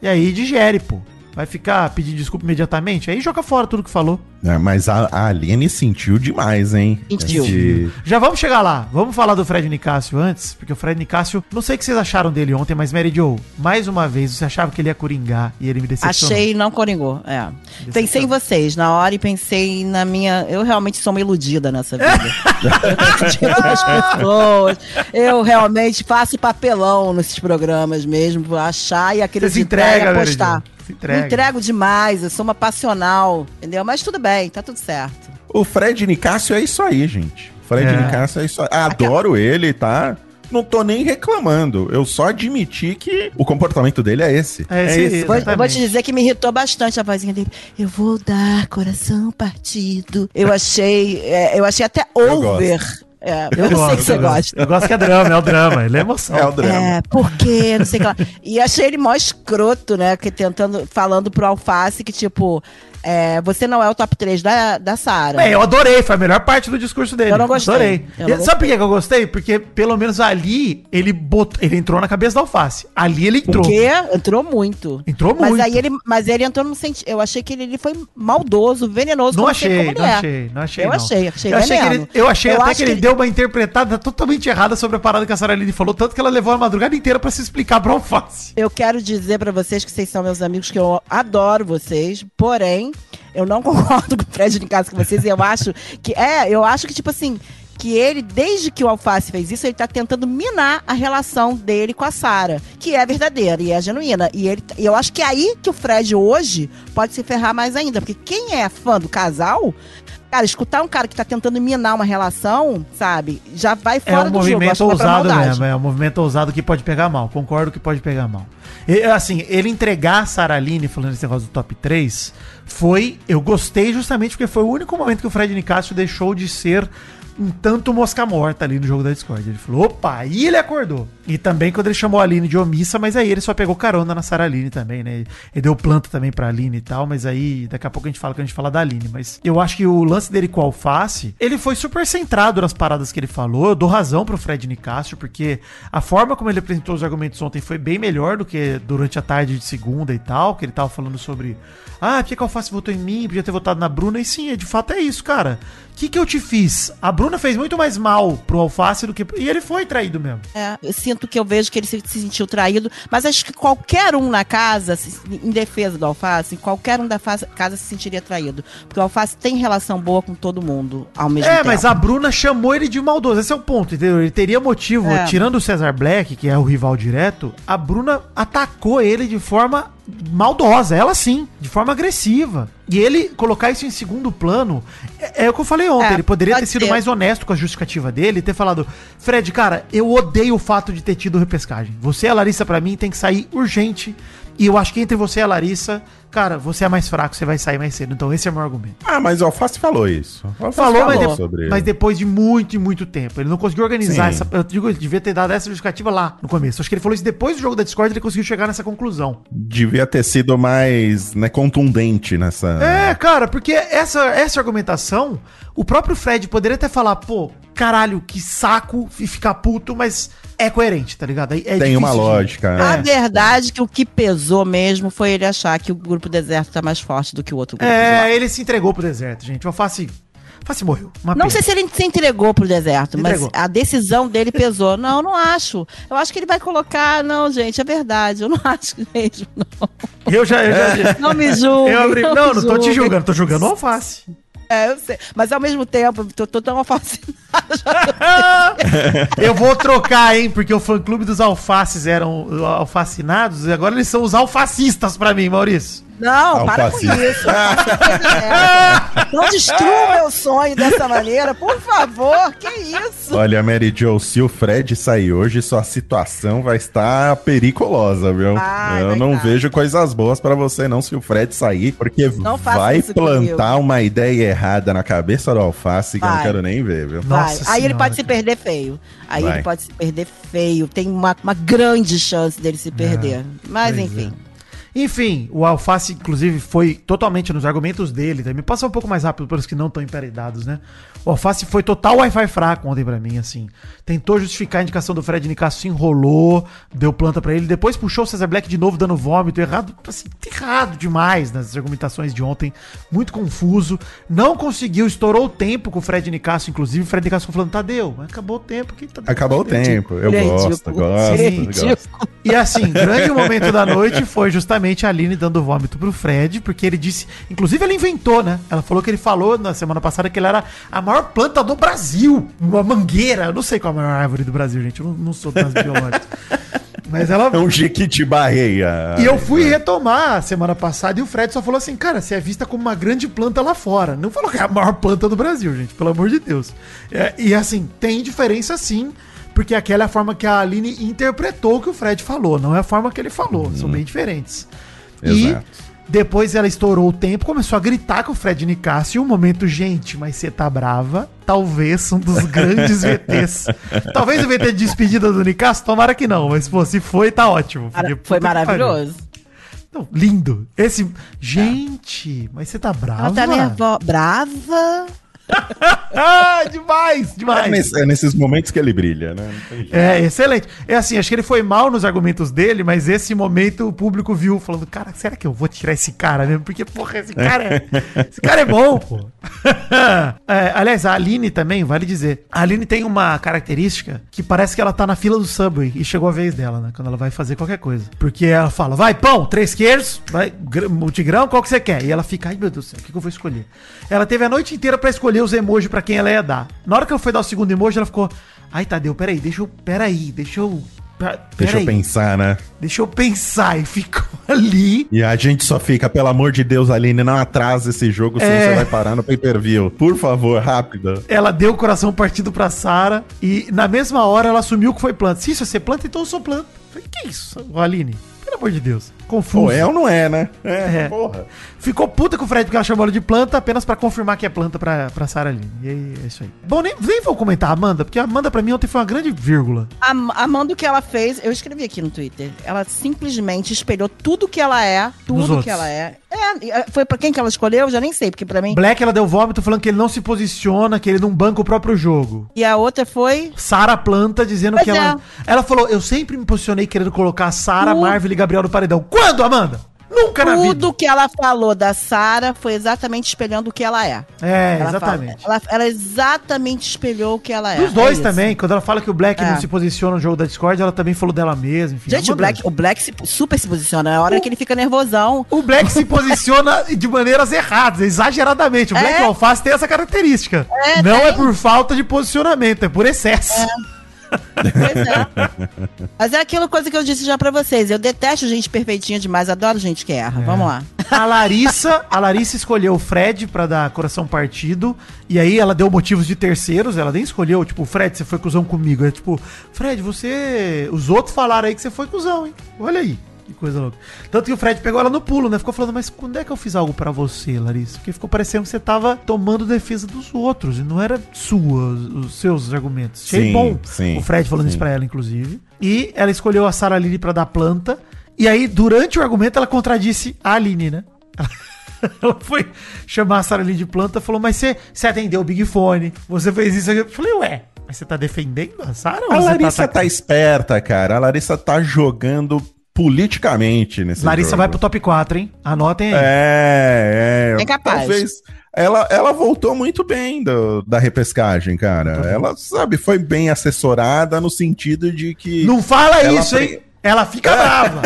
E aí digere, pô. Vai ficar pedindo desculpa imediatamente? Aí joga fora tudo que falou. É, mas a, a Aline sentiu demais, hein? Sentiu. Esse- Já vamos chegar lá. Vamos falar do Fred Nicásio antes, porque o Fred Nicásio, não sei o que vocês acharam dele ontem, mas Mary Joe, mais uma vez, você achava que ele ia coringar e ele me decepcionou. Achei não coringou. É. Pensei em vocês na hora e pensei na minha. Eu realmente sou uma iludida nessa vida. *laughs* eu pessoas. Eu realmente faço papelão nesses programas mesmo, vou achar e acreditar se entrega, e apostar. Mary Jo, se entrega. Me entrego demais, eu sou uma passional, entendeu? Mas tudo bem, tá tudo certo. O Fred Nicásio é isso aí, gente. O Fred É. Nicásio é isso aí. Adoro ele, tá? Não tô nem reclamando. Eu só admiti que o comportamento dele é esse. É esse aí. Vou, vou te dizer que me irritou bastante a vozinha dele. Eu vou dar coração partido. Eu achei, é, eu achei até over. É, eu, não sei que você eu gosto. gosta. Eu gosto que é drama, é o drama, ele é emoção. É o drama. É, por quê? Não sei o que lá. E achei ele mó escroto, né? Que tentando, falando pro Alface que, tipo, é, você não é o top 3 da, da Sara. É, eu adorei, foi a melhor parte do discurso dele. Eu não gostei. Adorei. Eu não Sabe por que que eu gostei? Porque pelo menos ali ele botou, ele entrou na cabeça da alface. Ali ele entrou. Porque entrou muito. Entrou Mas muito. aí ele, mas ele entrou no sentido. Eu achei que ele, ele foi maldoso, venenoso. Não achei, não é. achei, não achei. Eu não. achei, achei eu achei, que veneno. ele, eu achei Eu até acho que ele, que ele- deu uma interpretada totalmente errada sobre a parada que a Sarah Aline falou, tanto que ela levou a madrugada inteira pra se explicar pra alface. Eu quero dizer pra vocês que vocês são meus amigos, que eu adoro vocês, porém, eu não *laughs* concordo com o Fred em casa com vocês eu acho que. É, eu acho que, tipo assim. Que ele, desde que o Alface fez isso, ele tá tentando minar a relação dele com a Sara, que é verdadeira e é genuína. E ele, e eu acho que é aí que o Fred hoje pode se ferrar mais ainda, porque quem é fã do casal Cara, escutar um cara que tá tentando minar uma relação, sabe, já vai É fora um do jogo. movimento que vai pra ousado mesmo, é um movimento ousado que pode pegar mal. Concordo que pode pegar mal. E, assim, ele entregar a Sarah Aline, falando esse negócio do top 3, foi. Eu gostei justamente porque foi o único momento que o Fred Nicásio deixou de ser um tanto mosca morta ali no jogo da Discord. Ele falou, opa, aí ele acordou. E também quando ele chamou a Aline de omissa, mas aí ele só pegou carona na Sarah Aline também, né? Ele deu planta também pra Aline e tal, mas aí daqui a pouco a gente fala que a gente fala da Aline. Mas eu acho que o lance dele com o Alface, ele foi super centrado nas paradas que ele falou. Eu dou razão pro Fred Nicásio, porque a forma como ele apresentou os argumentos ontem foi bem melhor do que durante a tarde de segunda e tal, que ele tava falando sobre ah, por que o Alface votou em mim? Podia ter votado na Bruna. E sim, de fato é isso, cara. O que, que eu te fiz? A Bruna fez muito mais mal pro Alface do que. E ele foi traído mesmo. É, eu que eu vejo que ele se, se sentiu traído, mas acho que qualquer um na casa, em defesa do Alface, qualquer um da casa se sentiria traído. Porque o Alface tem relação boa com todo mundo ao mesmo É, tempo. mas a Bruna chamou ele de maldoso. Esse é o ponto, entendeu? Ele teria motivo, É. tirando o Cesar Black, que é o rival direto, a Bruna atacou ele de forma maldosa, ela sim, de forma agressiva. E ele colocar isso em segundo plano, é, é o que eu falei ontem. É, ele poderia ter sido ser. mais honesto com a justificativa dele e ter falado: Fred, cara, eu odeio o fato de ter tido repescagem. Você e a Larissa, pra mim, tem que sair urgente. E eu acho que entre você e a Larissa, cara, você é mais fraco, você vai sair mais cedo. Então esse é o meu argumento. Ah, mas o Alface falou isso. Alface Falou, mas, de- sobre mas depois de muito e muito tempo. Ele não conseguiu organizar Sim. essa. Eu digo, ele devia ter dado essa justificativa lá no começo. Acho que ele falou isso depois do jogo da Discord, ele conseguiu chegar nessa conclusão. Devia ter sido mais né, contundente nessa. É, cara, porque essa, essa argumentação, o próprio Fred poderia até falar, pô, caralho, que saco e ficar puto, mas é coerente, tá ligado? É- é Tem uma difícil de- lógica. É. A verdade é que o que pesou mesmo foi ele achar que o grupo deserto tá mais forte do que o outro grupo. É, ele se entregou pro deserto, gente. O Alface, Alface morreu. Uma Não pena. sei se ele se entregou pro deserto, mas Entregou. a decisão dele pesou. *laughs* Não, não acho. Eu acho que ele vai colocar. Não, gente, é verdade. Eu não *laughs* acho mesmo. Não, Eu já. Eu já não me julgue. eu abri... Não, não tô te julgando, tô julgando o Alface. É, eu sei. Mas ao mesmo tempo, tô, tô tão fascinada. *laughs* Eu vou trocar, hein? Porque o fã-clube dos alfaces eram uh, alfacinados e agora eles são os alfacistas pra mim, Maurício. Não, para com isso. É. Não destrua o meu sonho dessa maneira, por favor. Que isso? Olha, Mary Jo, se o Fred sair hoje, sua situação vai estar periculosa, viu? Vai, Eu vai não vejo coisas boas pra você não se o Fred sair, porque vai plantar uma ideia errada na cabeça do Alface que eu não Vai. quero nem ver, viu? Vai. Nossa Aí ele Senhora, pode se perder feio. Aí Vai. ele pode se perder feio. Tem uma, uma grande chance dele se perder. Mas pois enfim. Enfim, o Alface, inclusive, foi totalmente nos argumentos dele. Tá? Me passa um pouco mais rápido para os que não estão emparedados, né? O Alface foi total Wi-Fi fraco ontem pra mim, assim. Tentou justificar a indicação do Fred Nicasso, se enrolou, deu planta pra ele. Depois puxou o Cesar Black de novo, dando vômito. Errado, assim, errado demais nas argumentações de ontem. Muito confuso. Não conseguiu, estourou o tempo com o Fred Nicasso, inclusive. O Fred Nicasso ficou falando, Tadeu, mas acabou o tempo. Que tá Acabou o tempo. Eu gosto, gosto, *laughs* gosto. E assim, grande momento da noite foi justamente a Aline dando vômito pro Fred, porque ele disse. Inclusive, ela inventou, né? Ela falou que ele falou na semana passada que ele era a maior planta do Brasil. Uma mangueira. Eu não sei qual é a maior árvore do Brasil, gente. Eu não, não sou das biológicas. *laughs* Mas ela. É um jequitibarreia. E eu fui retomar semana passada e o Fred só falou assim, cara, você é vista como uma grande planta lá fora. Não falou que é a maior planta do Brasil, gente, pelo amor de Deus. É, e assim, tem diferença sim, porque aquela é a forma que a Aline interpretou o que o Fred falou, não é a forma que ele falou. São bem diferentes. Exato. E depois ela estourou o tempo, começou a gritar com o Fred Nicásio. Um momento, gente, mas você tá brava? Talvez um dos *laughs* grandes VTs. Talvez o VT de despedida do Nicásio, tomara que não, mas pô, se foi, tá ótimo. Porque, Foi maravilhoso. Não, lindo. Esse. Gente, mas você tá brava? Ela tá nervosa. Brava? Ah, demais, É, demais. nesse- é nesses momentos que ele brilha, né? É, excelente. É assim, acho que ele foi mal nos argumentos dele, mas esse momento o público viu falando, cara, será que eu vou tirar esse cara mesmo? Porque, porra, esse cara é, *laughs* esse cara é bom, pô. *laughs* É, aliás, a Aline também, vale dizer, a Aline tem uma característica que parece que ela tá na fila do Subway e chegou a vez dela, né? Quando ela vai fazer qualquer coisa. Porque ela fala, vai, pão, três queijos, vai, gr- multigrão, qual que você quer? E ela fica, ai meu Deus do céu, o que, que eu vou escolher? Ela teve a noite inteira pra escolher os emojis pra quem ela ia dar. Na hora que ela foi dar o segundo emoji, ela ficou, ai Tadeu, peraí, deixa eu, peraí, deixa eu Deixa eu pensar, né? Deixa eu pensar. E ficou *laughs* ali. E a gente só fica, pelo amor de Deus, Aline, não atrasa esse jogo, senão É. você vai parar no pay-per-view. Por favor, rápido. Ela deu o coração partido pra Sara e na mesma hora ela assumiu que foi planta. Se isso é ser planta, então eu sou planta. Falei, que isso, Aline? Pelo amor de Deus. Confuso. Pô, é ou não é, né? É. porra. Ficou puta com o Fred porque ela chamou ela de planta apenas pra confirmar que é planta pra, pra Sarah Aline. E aí, é isso aí. Bom, nem, nem vou comentar a Amanda, porque a Amanda pra mim ontem foi uma grande vírgula. A Amanda, o que ela fez, eu escrevi aqui no Twitter. Ela simplesmente espelhou tudo que ela é, tudo que ela é. É, e, é, foi pra quem que ela escolheu? Eu já nem sei, porque pra mim. Black, ela deu vômito falando que ele não se posiciona, que ele não banca o próprio jogo. E a outra foi. Sara Planta dizendo Pois que ela. Ela falou: Eu sempre me posicionei querendo colocar Sara, Tudo. Marvel e Gabriel no paredão. Quando, Amanda? Nunca na vida. Tudo que ela falou da Sarah foi exatamente espelhando o que ela é. É, Ela exatamente. fala- ela, ela exatamente espelhou o que ela é. Dos dois É também, quando ela fala que o Black É. não se posiciona no jogo da Discord, ela também falou dela mesma. Enfim, Gente, uma o Black, o Black se- super se posiciona. Na hora que ele fica nervosão. O Black se posiciona *laughs* de maneiras erradas, exageradamente. O Black É. o Alface tem essa característica. É, não tem. é por falta de posicionamento, é por excesso. Pois é. Mas é aquilo coisa que eu disse já pra vocês. Eu detesto gente perfeitinha demais. Adoro gente que erra. Vamos lá. A Larissa, a Larissa escolheu o Fred pra dar coração partido. E aí ela deu motivos de terceiros. Ela nem escolheu, tipo, Fred, você foi cuzão comigo. É tipo, Fred, você. Os outros falaram aí que você foi cuzão, hein? Olha aí. Que coisa louca. Tanto que o Fred pegou ela no pulo, né? Ficou falando, mas quando é que eu fiz algo pra você, Larissa? Porque ficou parecendo que você tava tomando defesa dos outros. E não era sua, os seus argumentos. Achei Sim, bom sim, o Fred falando sim. isso pra ela, inclusive. E ela escolheu a Sarah Lily pra dar planta. E aí, durante o argumento, ela contradisse a Aline, né? *laughs* Ela foi chamar a Sarah Lily de planta falou: Mas você, você atendeu o Big Fone, você fez isso. Eu falei: Ué, mas você tá defendendo a Sarah? A você Larissa tá, atacando?" esperta, cara. A Larissa tá jogando politicamente nesse Larissa jogo. vai pro top 4, hein? Anotem aí. É, é. É capaz. Talvez. Ela, ela voltou muito bem do- da repescagem, cara. Ela, sabe, foi bem assessorada no sentido de que. Não fala isso, pre- hein? Ela fica brava.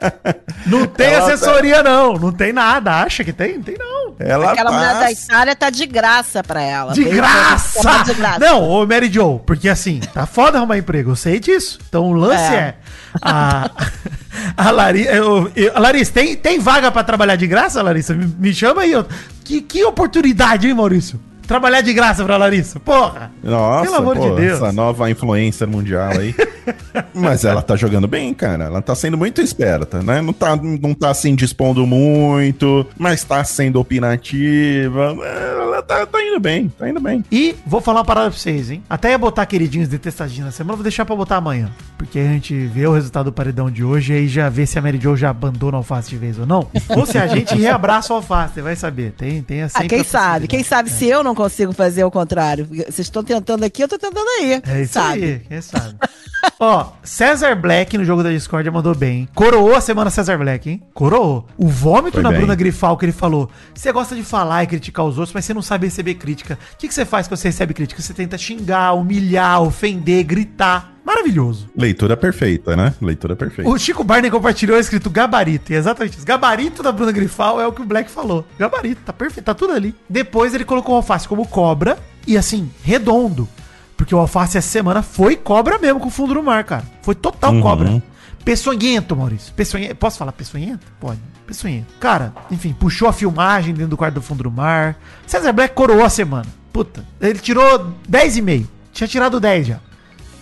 *laughs* Não tem Ela tá- assessoria, não. Não tem nada. Acha que tem? Não tem, não. Ela Aquela mulher da passa- Itália tá de graça pra ela. De graça! pra- De graça. Não, ô Mary Jo, porque assim, tá foda arrumar emprego, eu sei disso. Então o lance é. É. a, *laughs* a, Larissa, eu, eu- Larissa, tem, tem vaga pra trabalhar de graça, Larissa? Me, me chama aí. eu- que, que oportunidade, hein, Maurício? Trabalhar de graça pra Larissa. Porra! Nossa, Pelo amor pô, de Deus. essa nova influencer mundial aí. *laughs* Mas ela tá jogando bem, cara. Ela tá sendo muito esperta, né? Não tá, não tá se indispondo muito, mas tá sendo opinativa. Ela tá, tá indo bem, tá indo bem. E vou falar uma parada pra vocês, hein? Até ia botar queridinhos detestadinhos na semana, vou deixar pra botar amanhã. Porque a gente vê o resultado do paredão de hoje e aí já vê se a Mary Jo já abandona o alface de vez ou não. Ou se a gente reabraça o alface, você vai saber. Tem, tem Ah, sempre quem sabe? Quem sabe se eu não consigo fazer o contrário? Vocês estão tentando aqui, eu tô tentando aí. É isso sabe? aí, quem sabe. *laughs* Ó, César Black no jogo da Discord mandou bem. Coroou a semana César Black, hein? Coroou. O vômito Foi na bem. Bruna Grifal que ele falou. Você gosta de falar e criticar os outros, mas você não sabe receber crítica. O que, que você faz quando você recebe crítica? Você tenta xingar, humilhar, ofender, gritar. Maravilhoso. Leitura perfeita, né? Leitura perfeita. O Chico Barney compartilhou escrito gabarito. E é exatamente isso. Gabarito da Bruna Grifal é o que o Black falou. Gabarito, tá perfeito, tá tudo ali. Depois ele colocou o alface como cobra e assim, redondo. Porque o alface essa semana foi cobra mesmo com o fundo do mar, cara. Foi total Uhum. cobra. Peçonhento, Maurício. Peçonhento. Posso falar peçonhento? Pode. Peçonhento. Cara, enfim, puxou a filmagem dentro do quarto do fundo do mar. César Black coroou a semana. Puta. Ele tirou 10,5. Tinha tirado 10 já.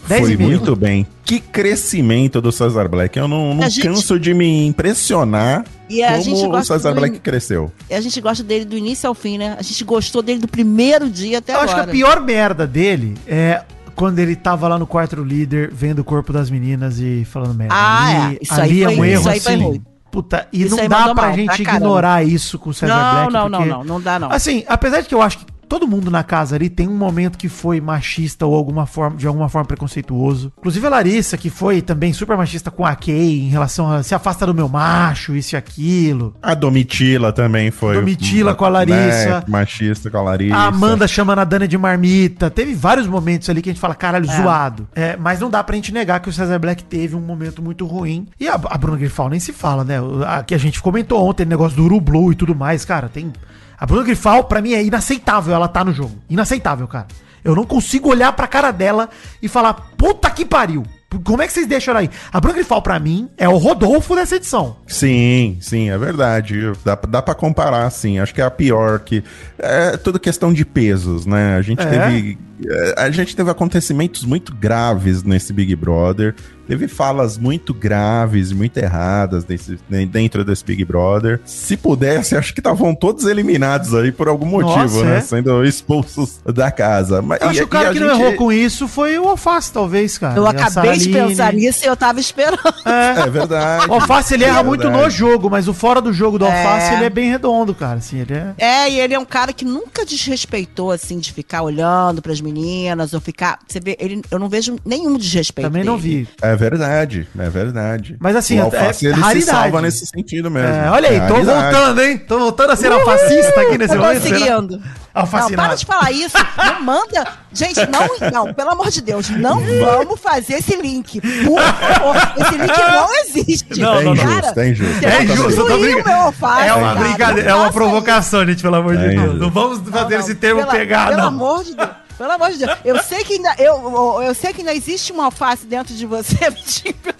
Foi 10,5. muito bem. Que crescimento do Cesar Black. Eu não, não gente- canso de me impressionar E a como gente o gosta Cesar do- Black cresceu. E a gente gosta dele do início ao fim, né? A gente gostou dele do primeiro dia até Eu agora. acho que a pior merda dele é quando ele tava lá no quarto líder, vendo o corpo das meninas e falando merda. Ah, é. Isso aí ali foi- um erro aí assim. Puta, e Isso não aí dá pra mal, gente caramba. ignorar isso com o Cesar Não, Black. não, não, porque- não, não dá não. Assim, apesar de que eu acho que todo mundo na casa ali tem um momento que foi machista ou alguma forma, de alguma forma preconceituoso. Inclusive a Larissa, que foi também super machista com a Kay em relação a se afasta do meu macho, isso e aquilo. A Domitila também foi. Domitila com a Larissa. né, machista com a Larissa. A Amanda chamando a Dana de marmita. Teve vários momentos ali que a gente fala, caralho, zoado. É, mas não dá pra gente negar que o Cesar Black teve um momento muito ruim. E a, a Bruna Grifal nem se fala, né? A, que a gente comentou ontem, o negócio do Uru Blue e tudo mais, cara. Tem. A Bruna Grifal, pra mim, é inaceitável ela tá no jogo. Inaceitável, cara. Eu não consigo olhar pra cara dela e falar, puta que pariu. Como é que vocês deixam ela aí? A Bruna Grifal, pra mim, é o Rodolfo dessa edição. Sim, sim, é verdade. Dá, dá para comparar, sim. Acho que é a pior que. É tudo questão de pesos, né? A gente É. teve. é, A gente teve acontecimentos muito graves nesse Big Brother. Teve falas muito graves, muito erradas desse, né, dentro desse Big Brother. Se pudesse, acho que estavam todos eliminados aí por algum motivo, Nossa, né? é? Sendo expulsos da casa. Mas, Eu acho e- que o cara que não gente- errou com isso foi o Alface, talvez, cara. Eu E a acabei de pensar nisso e eu tava esperando. É. É verdade. O Alface, ele É erra muito verdade. no jogo, mas o fora do jogo do É. Alface, ele é bem redondo, cara. Assim, ele é... É, e ele é um cara que nunca desrespeitou, assim, de ficar olhando pras meninas ou ficar. Você vê, ele, eu não vejo nenhum desrespeito. Também não dele. vi. É verdade, é verdade. Mas assim, o Alface, é ele raridade. se salva nesse sentido mesmo. É, olha aí, tô Raridade. voltando, hein? Tô voltando a ser alfacista aqui nesse Tô momento. conseguindo. Não, Alfacinado. para de falar isso. Não manda. Gente, não, não, pelo amor de Deus, não vamos fazer esse link. Por favor, esse link não *laughs* existe. Não, É não, não. injusto, é injusto. É injusto, eu tô brincando. o meu alface, É uma cara. brincadeira, é Não uma provocação, gente, pelo amor de É Deus. Não vamos Não, fazer não, esse termo pela- pegar, Pelo não. amor de Deus. Pelo amor de Deus. Eu sei que ainda, eu, eu, eu sei que ainda existe uma alface dentro de você, *laughs*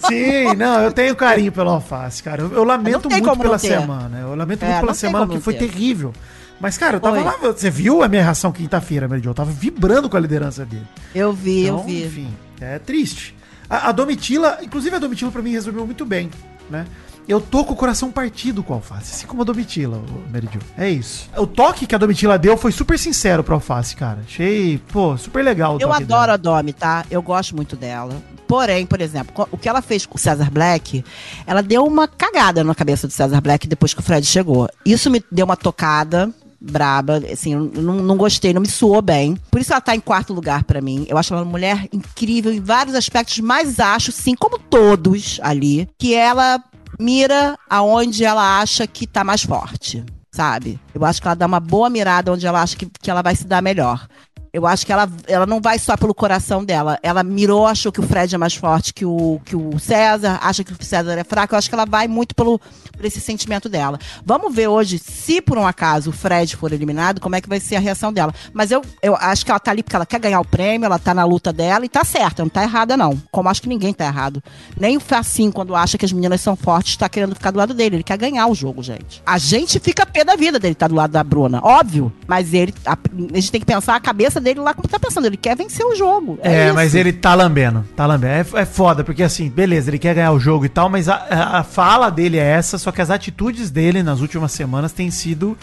Sim, não, eu tenho carinho pelo alface, cara. Eu, eu lamento muito pela semana. Eu lamento É, muito pela semana, não foi ter. terrível. Mas, cara, eu tava Foi. lá, você viu a minha reação quinta-feira, Mary Jo? Eu tava vibrando com a liderança dele. Eu vi, eu Então, vi. enfim, é triste. A, a Domitila, inclusive a Domitila pra mim resolveu muito bem, né? Eu tô com o coração partido com a Alface, assim como a Domitila, o Mary Jo. É isso. O toque que a Domitila deu foi super sincero pro Alface, cara. Achei, pô, super legal o Eu adoro dela. a Domi, tá? Eu gosto muito dela. Porém, por exemplo, o que ela fez com o César Black, ela deu uma cagada na cabeça do César Black depois que o Fred chegou. Isso me deu uma tocada braba, assim, não, não gostei, não me suou bem. Por isso ela tá em quarto lugar pra mim. Eu acho ela uma mulher incrível em vários aspectos, mas acho, sim, como todos ali, que ela mira aonde ela acha que tá mais forte, sabe? Eu acho que ela dá uma boa mirada onde ela acha que, que ela vai se dar melhor. Eu acho que ela, ela não vai só pelo coração dela. Ela mirou, achou que o Fred é mais forte que o, que o César, acha que o César é fraco. Eu acho que ela vai muito pelo, por esse sentimento dela. Vamos ver hoje, se por um acaso o Fred for eliminado, como é que vai ser a reação dela. Mas eu, eu acho que ela tá ali porque ela quer ganhar o prêmio, ela tá na luta dela e tá certa, não tá errada, não. Como acho que ninguém tá errado. Nem o Facinho, quando acha que as meninas são fortes, tá querendo ficar do lado dele. Ele quer ganhar o jogo, gente. A gente fica pé da vida dele tá do lado da Bruna, óbvio. Mas ele, a, a gente tem que pensar a cabeça dele lá como tá pensando. Ele quer vencer o jogo. É, isso. mas ele tá lambendo, tá lambendo. É, é foda, porque assim, beleza, ele quer ganhar o jogo e tal, mas a, a- fala dele é essa, só que as atitudes dele nas últimas semanas têm sido.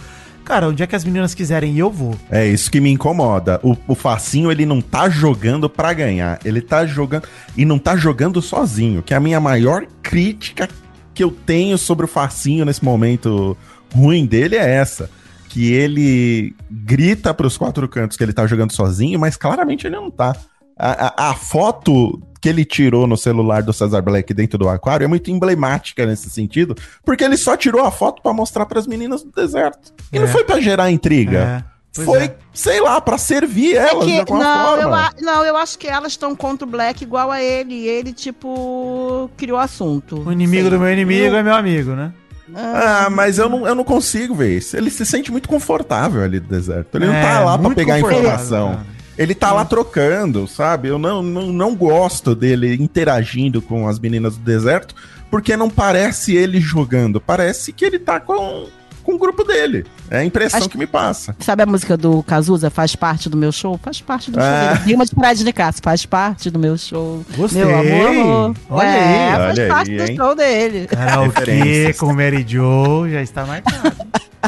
Cara, onde é que as meninas quiserem ir, eu vou. É isso que me incomoda. O, o Facinho, ele não tá jogando pra ganhar. Ele tá jogando. E não tá jogando sozinho. Que é a minha maior crítica que eu tenho sobre o Facinho nesse momento ruim dele é essa. Que ele grita pros quatro cantos que ele tá jogando sozinho, mas claramente ele não tá. A, a- a foto que ele tirou no celular do Cesar Black dentro do aquário é muito emblemática nesse sentido, porque ele só tirou a foto pra mostrar pras meninas do deserto. E não É. foi pra gerar intriga. É, pois Foi, é. sei lá, pra servir É elas de que, alguma não, eu, forma. a- não, eu acho que elas estão contra o Black igual a ele. E ele, tipo, criou assunto. O inimigo Sei. do meu inimigo é meu amigo, né? Ah, mas eu não, eu não consigo ver isso. Ele se sente muito confortável ali do deserto. Ele não É, tá lá pra pegar informação. cara. Ele tá lá trocando, sabe? Eu não, não, não gosto dele interagindo com as meninas do deserto, porque não parece ele jogando. Parece que ele tá com, com o grupo dele. É a impressão Acho- que me passa. Sabe a música do Cazuza? Faz parte do meu show? Faz parte do Ah. show dele. Rima de Fred de Castro. Faz parte do meu show. Gostei. Meu amor. Olha é, aí, faz olha parte aí, do hein? show dele. Karaokê com Mary Jo já está marcado.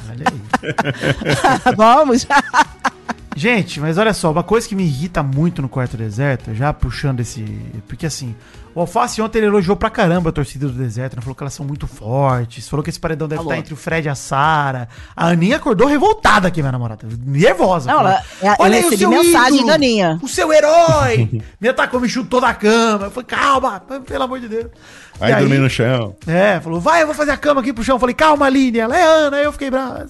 Olha aí. *laughs* Vamos. Gente, mas olha só, uma coisa que me irrita muito no quarto deserto, já puxando esse. Porque assim, o Alface ontem ele elogiou pra caramba a torcida do deserto, né? falou que elas são muito fortes, falou que esse paredão deve Falou. estar entre o Fred e a Sara. A Aninha acordou revoltada aqui, minha namorada. Nervosa. Não, ela, ela, eu aí o recebi seu mensagem ídolo, da Aninha. O seu herói! *laughs* me atacou, me chutou da cama. Eu falei, calma, pelo amor de Deus. Aí, E dormir no chão. é, falou, vai, eu vou fazer a cama aqui pro chão. Eu falei, calma, Aline. Ela é Ana, aí eu fiquei bravo.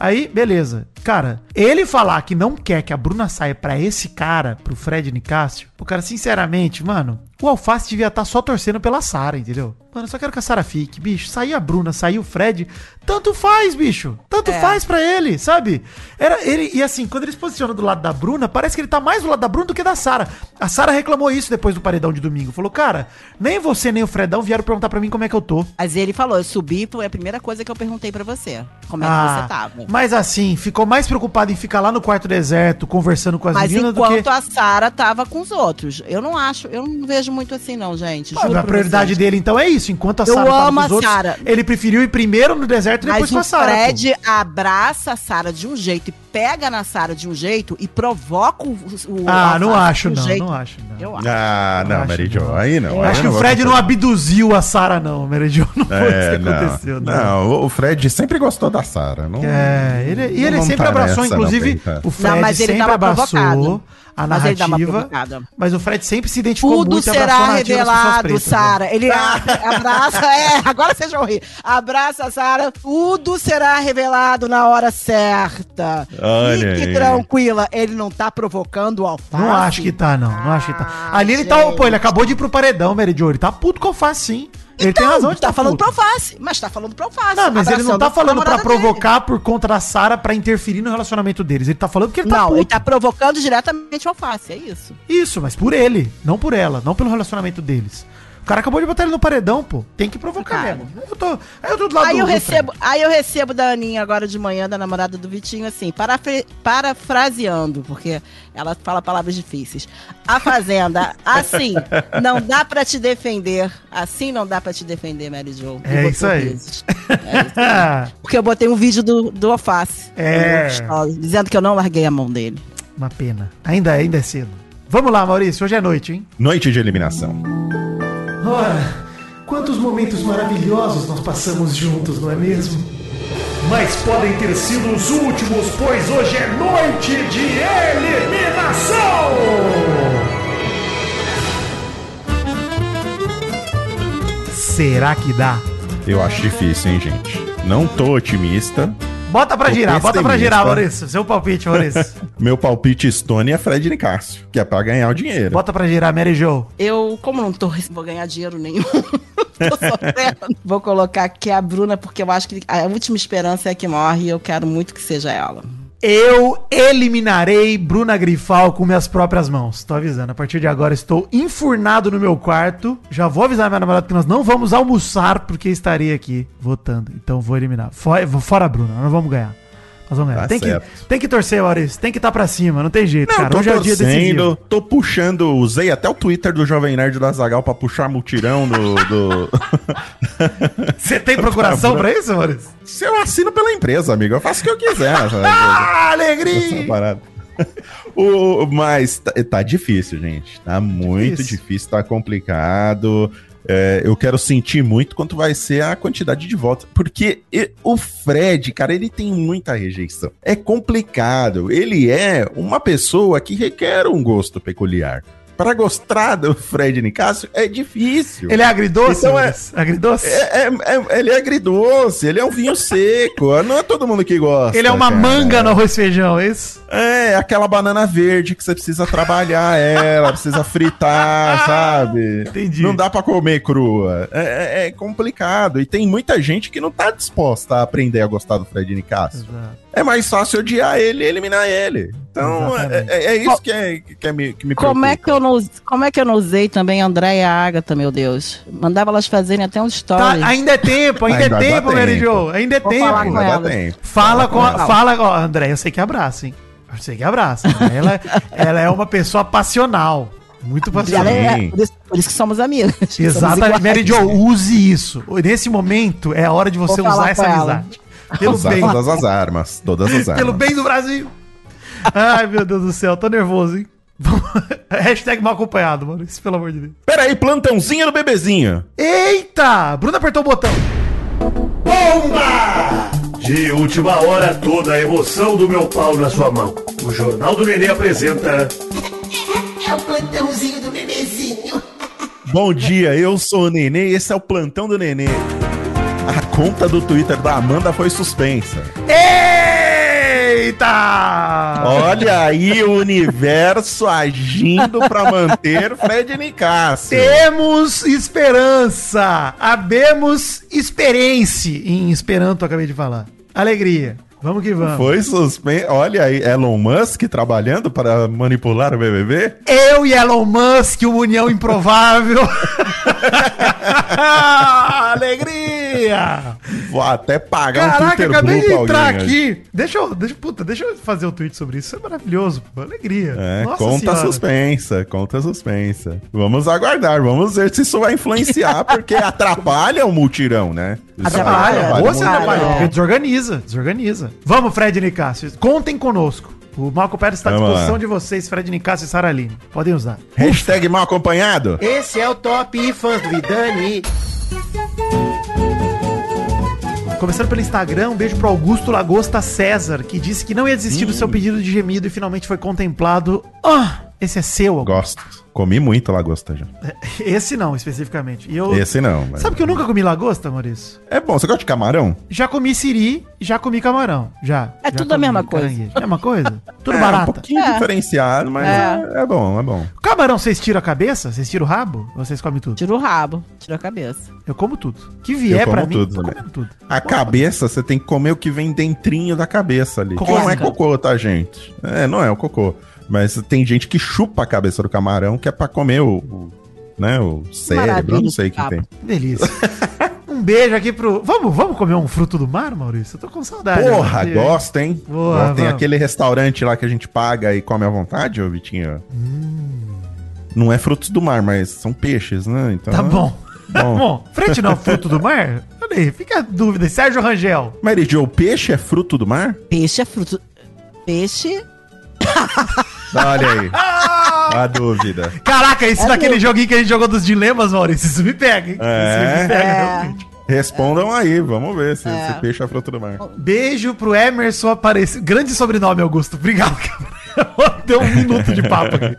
Aí, beleza. Cara, ele falar que não quer que a Bruna saia pra esse cara, pro Fred Nicásio, Pô, cara, sinceramente, mano, o Alface devia estar só torcendo pela Sara, entendeu? Mano, eu só quero que a Sara fique, bicho. Sair a Bruna, sair o Fred, tanto faz, bicho. Tanto É. faz pra ele, sabe? Era ele e assim, quando ele se posiciona do lado da Bruna, parece que ele tá mais do lado da Bruna do que da Sara. A Sara reclamou isso depois do paredão de domingo. Falou: "Cara, nem você nem o Fredão vieram perguntar pra mim como é que eu tô". Mas ele falou, eu subi, foi a primeira coisa que eu perguntei pra você. Como é que Ah, você tava? Mas assim, ficou mais preocupado em ficar lá no quarto deserto conversando com as Mas meninas do enquanto que a Sara tava com os outros. Eu não acho, eu não vejo muito assim não, gente. Ah, a prioridade vocês. dele então é isso. Enquanto a Sara tava com os outros, Sara. ele preferiu ir primeiro no deserto e depois Mas com a o pô. Fred abraça a Sara de um jeito e pega na Sara de um jeito e provoca o, o Ah, não acho um não, jeito. não acho não. Eu acho. Ah, não, acho Mary não. Jo, aí não. Acho que o Fred não abduziu a Sara não, Mary Jo. *laughs* Não foi isso É, que não, aconteceu, não. não, o- Fred sempre gostou da Sara. Não, É, ele, e ele Não sempre tá abraçou, nessa, inclusive, não, Peita. o Fred Não, mas ele sempre tava abraçou provocado. a Mas narrativa, provocada. mas o Fred sempre se identificou Tudo muito será revelado, né? Sara. Ele a- abraça, é, agora vocês vão rir. Abraça a Sara, tudo será revelado na hora certa. Olha Fique aí. tranquila, ele não tá provocando o alface. Não acho que tá, não. Não acho que tá. Ah, Ali ele tá. gente. Pô, ele acabou de ir pro paredão, Mary Jo. Ele tá puto com o alface, sim. Ele tem razão de tá tá falando puto. pro alface, mas tá falando pro alface. Não, mas ele não abraçando tá a falando pra namorada provocar por conta da Sara pra interferir no relacionamento deles. Ele tá falando que ele tá Não, puto. ele tá provocando diretamente o alface, é isso. Isso, mas por ele, não por ela, não pelo relacionamento deles. O cara acabou de botar ele no paredão, pô. Tem que provocar Cara. mesmo. Eu tô, aí eu tô do lado Aí do- eu recebo, aí eu recebo da Aninha agora de manhã, da namorada do Vitinho, assim, parafre- parafraseando, porque ela fala palavras difíceis. A Fazenda, *laughs* assim, não dá pra te defender. Assim não dá pra te defender, Mary Jo. É isso aí. É isso aí. *laughs* Porque eu botei um vídeo do, do alface. É. story, Dizendo que eu não larguei a mão dele. Uma pena. Ainda, ainda é cedo. Vamos lá, Maurício. Hoje é noite, hein? Noite de eliminação. Ora, quantos momentos maravilhosos nós passamos juntos, não é mesmo? Mas podem ter sido os últimos, pois hoje é noite de eliminação! Será que dá? Eu acho difícil, hein, gente. Não tô otimista. Bota pra girar, bota pra girar, Maurício. Seu palpite, Maurício. *laughs* Meu palpite Stone é Fred Nicásio, que é pra ganhar o dinheiro. bota pra girar, Mary Jo. Eu, como não tô, vou ganhar dinheiro nenhum, *laughs* tô sofrendo. Vou colocar aqui a Bruna, porque eu acho que a última esperança é a que morre e eu quero muito que seja ela. Eu eliminarei Bruna Grifal com minhas próprias mãos. Tô avisando. A partir de agora estou enfurnado no meu quarto. Já vou avisar minha namorada que nós não vamos almoçar porque estarei aqui votando. Então vou eliminar. Fora, fora Bruna, nós não vamos ganhar. Nós vamos ganhar. Tá tem, que, tem que torcer, Maurício. Tem que estar pra cima. Não tem jeito, Não, cara. tô Hoje é o dia torcendo, decisivo. tô puxando, usei até o Twitter do Jovem Nerd da Zagal pra puxar mutirão do... do... *laughs* Você tem procuração pra isso, Maurício? Se eu assino pela empresa, amigo, eu faço o que eu quiser. Ah, *laughs* alegria! parada. *laughs* O, mas tá, tá difícil, gente. Tá muito Difícil. difícil, tá complicado. É, eu quero sentir muito quanto vai ser a quantidade de votos. Porque o Fred, cara, ele tem muita rejeição. É complicado. Ele é uma pessoa que requer um gosto peculiar. Para gostar do Fred Nicásio é difícil. Ele é agridoce? Então é-? Agridoce? É, é- é- ele é agridoce, ele é um vinho seco. *laughs* Não é todo mundo que gosta. Ele é uma cara. manga no arroz e feijão, é isso? É, aquela banana verde que você precisa trabalhar ela, precisa fritar, *laughs* sabe? Entendi. Não dá pra comer crua. É, é- é complicado. E tem muita gente que não tá disposta a aprender a gostar do Fred Nicásio. Exato. É mais fácil odiar ele e eliminar ele. Então, é, é- é isso que, é, que, é me, que me Como é, preocupa. que eu não, como é que eu não usei também André e a Agatha, meu Deus? Mandava elas fazerem até um story. Tá, ainda é tempo, ainda, Ainda é tempo, tempo. Mary Jo. Ainda é Vou tempo. falar com Ainda tempo. Fala com a, fala, ó, André, eu sei que abraça, hein? Eu sei que abraça. Ela, ela é uma pessoa passional. Muito passional. é- por, isso, por isso que somos amigas. *laughs* Somos Exatamente. Mary Jo, use isso. Nesse momento é a hora de você Vou usar essa com ela. Pelo Usar bem, todas as armas. Todas as armas. pelo bem do Brasil. Ai, meu Deus do céu, tô nervoso, hein? *laughs* Hashtag mal acompanhado, mano. Isso, pelo amor de Deus. Pera aí, plantãozinho do bebezinho. Eita! Bruna apertou o botão. Bomba! De última hora, toda a emoção do meu pau na sua mão. O Jornal do Nenê apresenta. É o plantãozinho do bebezinho. Bom dia, eu sou o Nenê e esse é o Plantão do Nenê. A conta do Twitter da Amanda foi suspensa. Eita! Olha aí o universo agindo pra manter Fred Nicásio. Temos esperança. Habemos experiência. Em Esperanto, eu acabei de falar. Alegria. Vamos que vamos. Foi suspenso. Olha aí, Elon Musk trabalhando para manipular o BBB? Eu e Elon Musk, uma união improvável. *laughs* *laughs* Alegria! Vou até pagar um Caraca, Twitter acabei de entrar alguém, aqui. Deixa eu, deixa, puta, deixa eu fazer o um tweet sobre isso. Isso é maravilhoso, pô. Alegria. É, Nossa conta Senhora. suspensa, conta suspensa. Vamos aguardar, vamos ver se isso vai influenciar, *laughs* porque atrapalha o multirão, né? Isso Atrapalha. você atrapalha, é. porque desorganiza, desorganiza. Vamos, Fred Nicásio. Contem conosco. O Marco Pérez está à disposição lá. de vocês, Fred Nicásio e Saraline. Podem usar. Hashtag mal acompanhado? Esse é o Top Fãs do Vidani. Começando pelo Instagram, um beijo pro Augusto Lagosta César, que disse que não ia desistir do seu pedido de gemido e finalmente foi contemplado. Ah, esse é seu, Augusto. Gosto. Comi muito lagosta já. *laughs* Esse não, especificamente. E eu... Esse não. mas- Sabe que eu nunca comi lagosta, Maurício? É bom, você gosta de camarão? Já comi siri, já comi camarão. Já. É Já tudo a mesma coisa. caranguejo. Mesma coisa? *laughs* Tudo é, barata. Um pouquinho É. diferenciado, mas É. é. é bom, é bom. Camarão, vocês tiram a cabeça? Vocês tiram o rabo? Ou vocês comem tudo? Tira o rabo, tira a cabeça. Eu como tudo. Que vier Eu pra como mim, tudo tô também. comendo tudo. A cabeça, você tem que comer o que vem dentrinho da cabeça ali. Que não é cocô, tá, gente? É, não é o cocô. Mas tem gente que chupa a cabeça do camarão, que é pra comer o, o, né, o cérebro, Maravilha eu não sei o que tem. Delícia. *laughs* um beijo aqui pro... Vamos, vamos comer um fruto do mar, Maurício? Eu tô com saudade. Porra, agora. gosta, hein? Boa, tem vamos. aquele restaurante lá que a gente paga e come à vontade, ô Vitinho? Hum. Não é frutos do mar, mas são peixes, né? Então, Tá bom. *laughs* Tá Bom. bom. Frente não, fruto do mar? Olha aí, fica a dúvida. Sérgio Rangel. Mary Jo, o peixe é fruto do mar? Peixe é fruto. Peixe. Olha aí. a dúvida. Caraca, isso É daquele mesmo. joguinho que a gente jogou dos dilemas, Maurício. Isso me pega, hein? É. Isso me pega, É. realmente. Respondam aí, vamos ver se, É. se peixe é fruto do mar. Beijo pro Emerson Aparecido. Grande sobrenome, Augusto. Obrigado, cara. *laughs* Deu um minuto de papo aqui.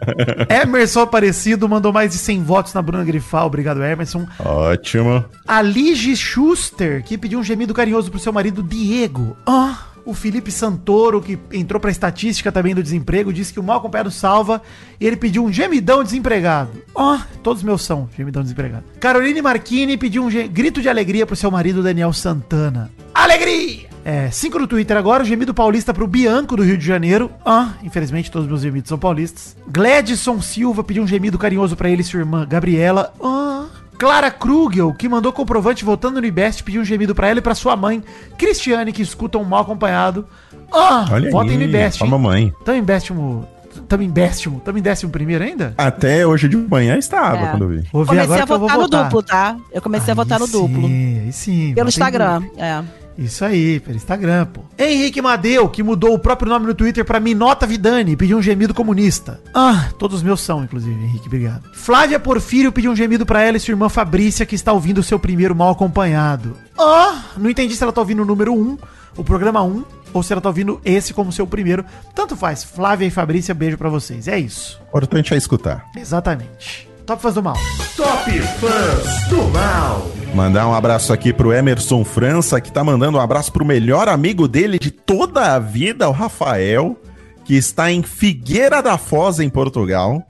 Emerson Aparecido mandou mais de 100 votos na Bruna Grifal. Obrigado, Emerson. Ótimo. A Lige Schuster, que pediu um gemido carinhoso pro seu marido Diego. Ah, o Felipe Santoro, que entrou pra estatística também do desemprego, disse que o mal acompanhado salva e ele pediu um gemidão desempregado. Ah, todos meus são gemidão desempregado. Caroline Marchini pediu um grito de alegria pro seu marido Daniel Santana. Alegria! É, cinco no Twitter agora, o gemido paulista pro Bianco do Rio de Janeiro. Ah, infelizmente todos meus gemidos são paulistas. Gladson Silva pediu um gemido carinhoso pra ele e sua irmã Gabriela. Ah, Clara Krugel, que mandou comprovante votando no IBEST, pediu um gemido pra ela e pra sua mãe, Cristiane, que escuta um mal acompanhado. Ah, Olha votem aí. no IBEST. A hein? mamãe. Tamo em décimo. Tamo em décimo. Tamo em décimo primeiro ainda? Até hoje de manhã estava É. quando eu vi. Vou ver Comecei agora a vou votar no votar. duplo, tá? Eu comecei a votar no Aí duplo. Sim, aí sim. Pelo Instagram. É. Isso aí, pelo Instagram, pô. Henrique Madeu, que mudou o próprio nome no Twitter pra Minota Vidani, pediu um gemido comunista. Ah, todos os meus são, inclusive, Henrique, obrigado. Flávia Porfírio pediu um gemido pra ela e sua irmã Fabrícia, que está ouvindo o seu primeiro mal acompanhado. Ah, não entendi se ela tá ouvindo o número 1, o programa 1, ou se ela tá ouvindo esse como seu primeiro. Tanto faz, Flávia e Fabrícia, beijo pra vocês. É isso. Importante é escutar. Exatamente. Top fãs do mal. Top Fãs do Mal. Mandar um abraço aqui pro Emerson França, que tá mandando um abraço pro melhor amigo dele de toda a vida, o Rafael, que está em Figueira da Foz, em Portugal.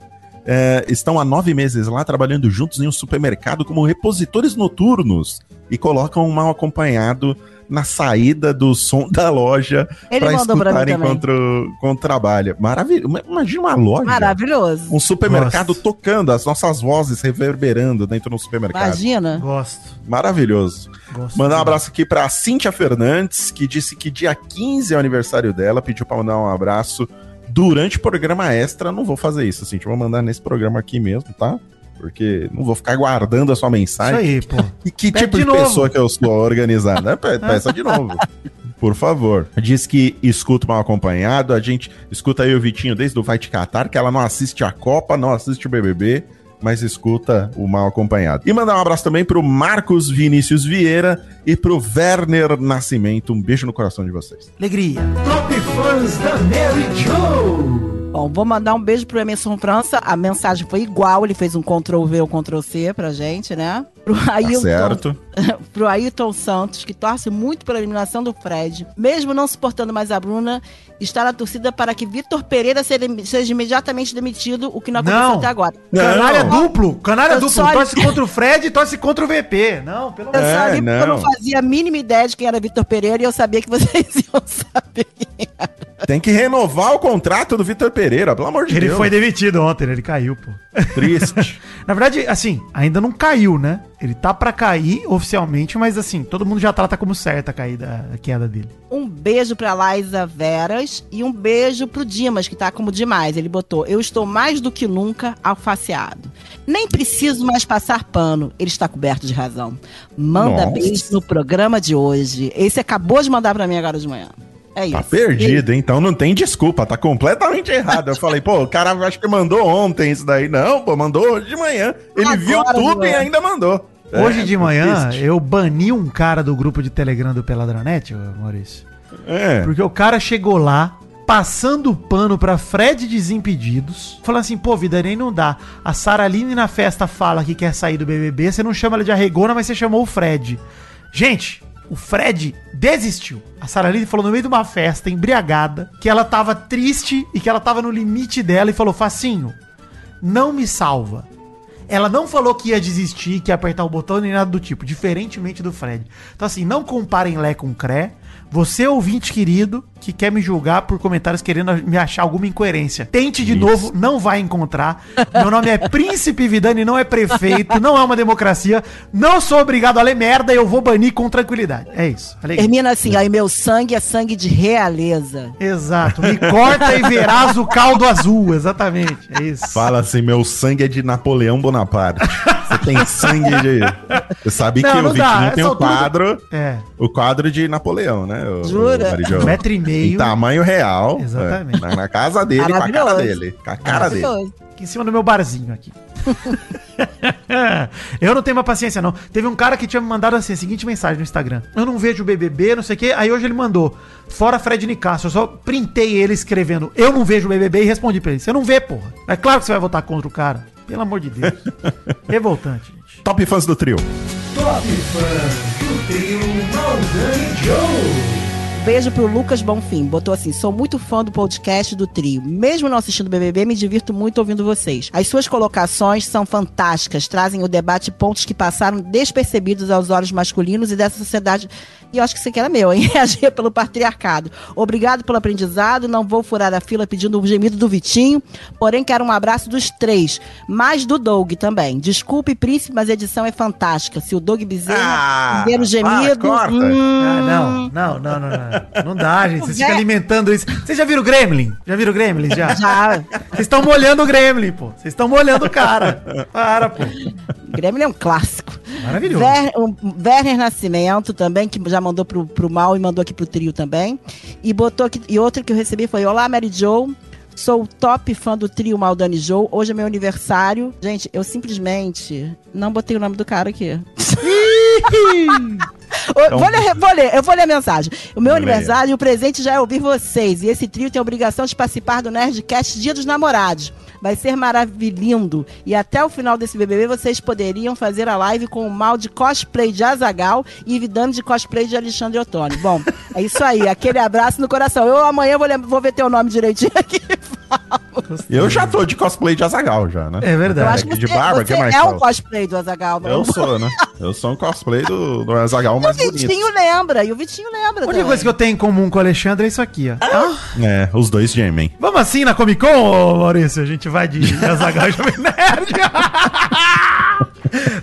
É, estão há nove meses lá trabalhando juntos em um supermercado como repositores noturnos e colocam um mal acompanhado na saída do som da loja Ele para também. enquanto, enquanto trabalha. Maravilhoso. Imagina uma loja. Maravilhoso. Um supermercado Gosto. tocando, as nossas vozes reverberando dentro do supermercado. Imagina. Gosto. Maravilhoso. Gosto. Mandar um abraço aqui pra Cíntia Fernandes, que disse que dia 15 é o aniversário dela, pediu pra mandar um abraço durante o programa extra. Não vou fazer isso, Cíntia, vou mandar nesse programa aqui mesmo, tá? Porque não vou ficar guardando a sua Isso mensagem. aí, pô. *laughs* E que Pede tipo de de, pessoa que eu sou organizada? É, pe- *laughs* Peça de novo. Por favor. Diz que escuta o mal acompanhado. A gente escuta aí o Vitinho desde o Vai Te Catar, que ela não assiste a Copa, não assiste o BBB, mas escuta o mal acompanhado. E mandar um abraço também pro Marcos Vinícius Vieira e pro Werner Nascimento. Um beijo no coração de vocês. Alegria. Top Fãs da Mary Jo. Bom, vou mandar um beijo pro Emerson França. A mensagem foi igual, ele fez um Ctrl V ou Ctrl C pra gente, né? Pro Ailton, certo. *laughs* pro Ailton Santos, que torce muito pela eliminação do Fred, mesmo não suportando mais a Bruna, está na torcida para que Vitor Pereira seja, seja imediatamente demitido, o que não aconteceu Não. até agora. Canalha Não. duplo, canalha Eu duplo. só- Torce contra o Fred e torce contra o VP. Não, pelo Eu amor só É, porque eu não não. fazia a mínima ideia de quem era Vitor Pereira e eu sabia que vocês *laughs* iam saber. Tem que renovar o contrato do Vitor Pereira, pelo amor de Ele Deus. foi demitido ontem, ele caiu, pô. triste. *laughs* Na verdade, assim, ainda não caiu, né? Ele tá pra cair oficialmente, mas assim, todo mundo já trata como certa a caída, a queda dele. Um beijo pra Laísa Veras e um beijo pro Dimas, que tá como demais. Ele botou: Eu estou mais do que nunca alfaceado. Nem preciso mais passar pano. Ele está coberto de razão. Manda Nossa. beijo no programa de hoje. Esse acabou de mandar pra mim agora de manhã. É isso. Tá perdido, hein? então não tem desculpa, tá completamente errado. Eu falei, pô, o cara acho que mandou ontem isso daí. Não, pô, mandou hoje de manhã. Ele Agora, viu tudo e ainda mandou. Hoje É, de manhã, triste. eu bani um cara do grupo de Telegram do Peladranet, ô, Maurício. É. Porque o cara chegou lá, passando pano pra Fred Desimpedidos, falando assim, pô, vida, nem não dá. A Saraline na festa fala que quer sair do BBB, você não chama ela de arregona, mas você chamou o Fred. Gente, o Fred desistiu. A Saraline falou no meio de uma festa, embriagada, que ela tava triste e que ela tava no limite dela e falou, Facinho, não me salva. Ela não falou que ia desistir, que ia apertar o botão nem nada do tipo, diferentemente do Fred. Então, assim, não comparem Lé com Cré. Você, ouvinte querido, que quer me julgar por comentários querendo me achar alguma incoerência. Tente de Isso. novo, não vai encontrar. Meu nome é *laughs* Príncipe Vidani, não é prefeito, não é uma democracia. Não sou obrigado a ler merda e eu vou banir com tranquilidade. É isso. Alegria. Termina assim, aí meu sangue é sangue de realeza. Exato. Me corta e verás o caldo azul. Exatamente. É isso. Fala assim, meu sangue é de Napoleão Bonaparte. Você tem sangue de. Você sabe Não, que não o dá, Vitinho essa tem o altura do- quadro. É. O quadro de Napoleão, né? O- Jura? o? Um metro e meio. Em tamanho real. Exatamente. é, na, na casa dele, com a cara dele. Com a cara dele. Aqui em cima do meu barzinho aqui. *laughs* eu não tenho mais paciência, não. Teve um cara que tinha me mandado assim, a seguinte mensagem no Instagram. Eu não vejo o BBB, não sei o quê. Aí hoje ele mandou, fora Fred Nicasso. Eu só printei ele escrevendo, eu não vejo o BBB e respondi pra ele. Você não vê, porra. É claro que você vai votar contra o cara. Pelo amor de Deus. *laughs* Revoltante, gente. Top fãs do trio. Top Fãs do Trio Maldani Joe. Beijo pro Lucas Bonfim. Botou assim: sou muito fã do podcast do trio. Mesmo não assistindo BBB, me divirto muito ouvindo vocês. As suas colocações são fantásticas, trazem o debate pontos que passaram despercebidos aos olhos masculinos e dessa sociedade. E eu acho que isso aqui era meu, hein? *laughs* Reagir pelo patriarcado. Obrigado pelo aprendizado. Não vou furar a fila pedindo o gemido do Vitinho, porém quero um abraço dos três, mais do Doug também. Desculpe, príncipe, mas a edição é fantástica. Se o Doug Bezerra Ah, primeiro gemido. para, corta. hum, Ah, não, não, não, não, não. Não dá, gente. Vocês ficam alimentando isso. Vocês já viram o Gremlin? Já viram o Gremlin? Já? Já. Vocês estão molhando o Gremlin, pô. Vocês estão molhando o cara. Para, pô. Grêmio é um clássico. Maravilhoso. Ver, o Werner Nascimento também, que já mandou pro, pro mal e mandou aqui pro trio também. E botou aqui, e outro que eu recebi foi: Olá, Mary Joe. Sou o top fã do trio Maldani Joe. Hoje é meu aniversário. Gente, eu simplesmente não botei o nome do cara aqui. *laughs* Ô, vou, ler, vou ler, eu vou ler a mensagem. O meu aniversário e o presente já é ouvir vocês. E esse trio tem a obrigação de participar do Nerdcast Dia dos Namorados. Vai ser maravilhoso. E até o final desse BBB vocês poderiam fazer a live com o mal de cosplay de Azagal e Vidano de cosplay de Alexandre Ottoni. Bom, é isso aí. Aquele abraço no coração. Eu amanhã vou, vou ver teu nome direitinho aqui. *laughs* *laughs* Eu já tô de cosplay de Azagal já, né? É verdade. Eu acho que de você, barba, você que mais é um cosplay do Azagal. Eu sou, né? Eu sou um cosplay do, do Azagal O mais bonito. Vitinho lembra. E o Vitinho lembra. A única coisa que eu tenho em comum com o Alexandre é isso aqui, ó. É, os dois gemem. Vamos assim na Comic Con, ô, Maurício? A gente vai de Azaghal e Jovem Nerd. *laughs*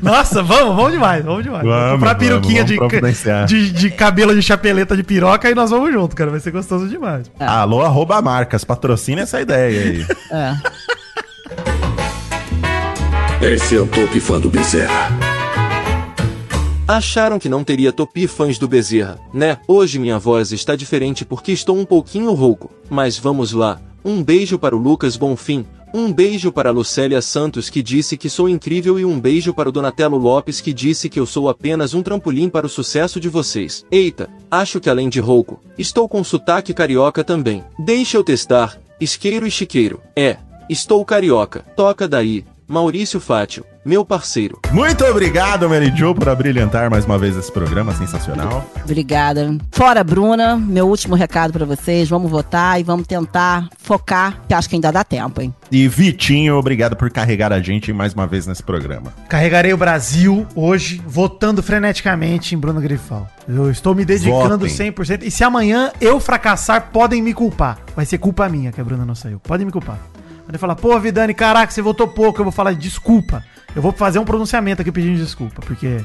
Nossa, vamos, vamos demais, vamos demais. Vamos, comprar vamos, peruquinha vamos de, providenciar. de, de cabelo de chapeleta de piroca e nós vamos junto, cara. Vai ser gostoso demais. Alô, arroba marcas, patrocina essa ideia aí. É. Esse é o Top Fã do Bezerra. Acharam que não teria topi fãs do Bezerra, né? Hoje minha voz está diferente porque estou um pouquinho rouco. Mas vamos lá. Um beijo para o Lucas Bonfim. Um beijo para Lucélia Santos que disse que sou incrível e um beijo para o Donatello Lopes que disse que eu sou apenas um trampolim para o sucesso de vocês. Eita, acho que além de rouco, estou com sotaque carioca também. Deixa eu testar. Isqueiro e chiqueiro. É, estou carioca. Toca daí. Maurício Fátio, meu parceiro. Muito obrigado, Mary Jo, por abrilhantar mais uma vez esse programa sensacional. Obrigada. Fora Bruna, meu último recado pra vocês. Vamos votar e vamos tentar focar, que acho que ainda dá tempo, hein? E Vitinho, obrigado por carregar a gente mais uma vez nesse programa. Carregarei o Brasil hoje, votando freneticamente em Bruno Grifal. Eu estou me dedicando Votem. 100%. E se amanhã eu fracassar, podem me culpar. Vai ser culpa minha que a Bruna não saiu. Podem me culpar. Podem falar, pô, Vidani, caraca, você votou pouco. Eu vou falar desculpa. Eu vou fazer um pronunciamento aqui pedindo desculpa, porque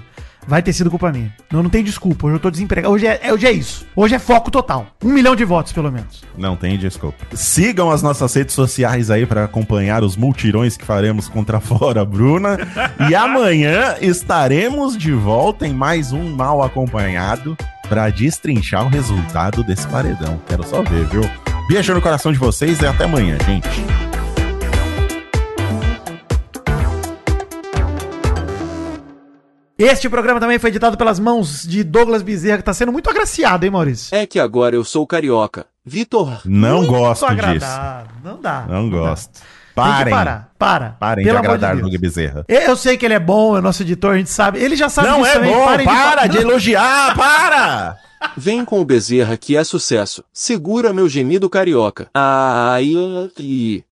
vai ter sido culpa minha. Não, não tem desculpa. Hoje eu tô desempregado. Hoje é, é- hoje é isso. Hoje é foco total. Um milhão de votos, pelo menos. Não tem desculpa. Sigam as nossas redes sociais aí para acompanhar os multirões que faremos contra a Fora Bruna. e *laughs* amanhã estaremos de volta em mais um Mal Acompanhado para destrinchar o resultado desse paredão. Quero só ver, viu? Beijo no coração de vocês e até amanhã, gente. Este programa também foi editado pelas mãos de Douglas Bezerra, que tá sendo muito agraciado, hein, Maurício? É que agora eu sou carioca. Vitor. Não Muito gosto disso. Não dá. Não dá. gosto. Tem que Parem. parar. Para. Parem Pelo de de agradar. Doug Bezerra. Eu sei que ele é bom, é nosso editor, a gente sabe. Ele já sabe Não disso é também. bom, Parem para de falar. elogiar, *laughs* para! Vem com o Bezerra que é sucesso. Segura meu gemido carioca. Ai, ai.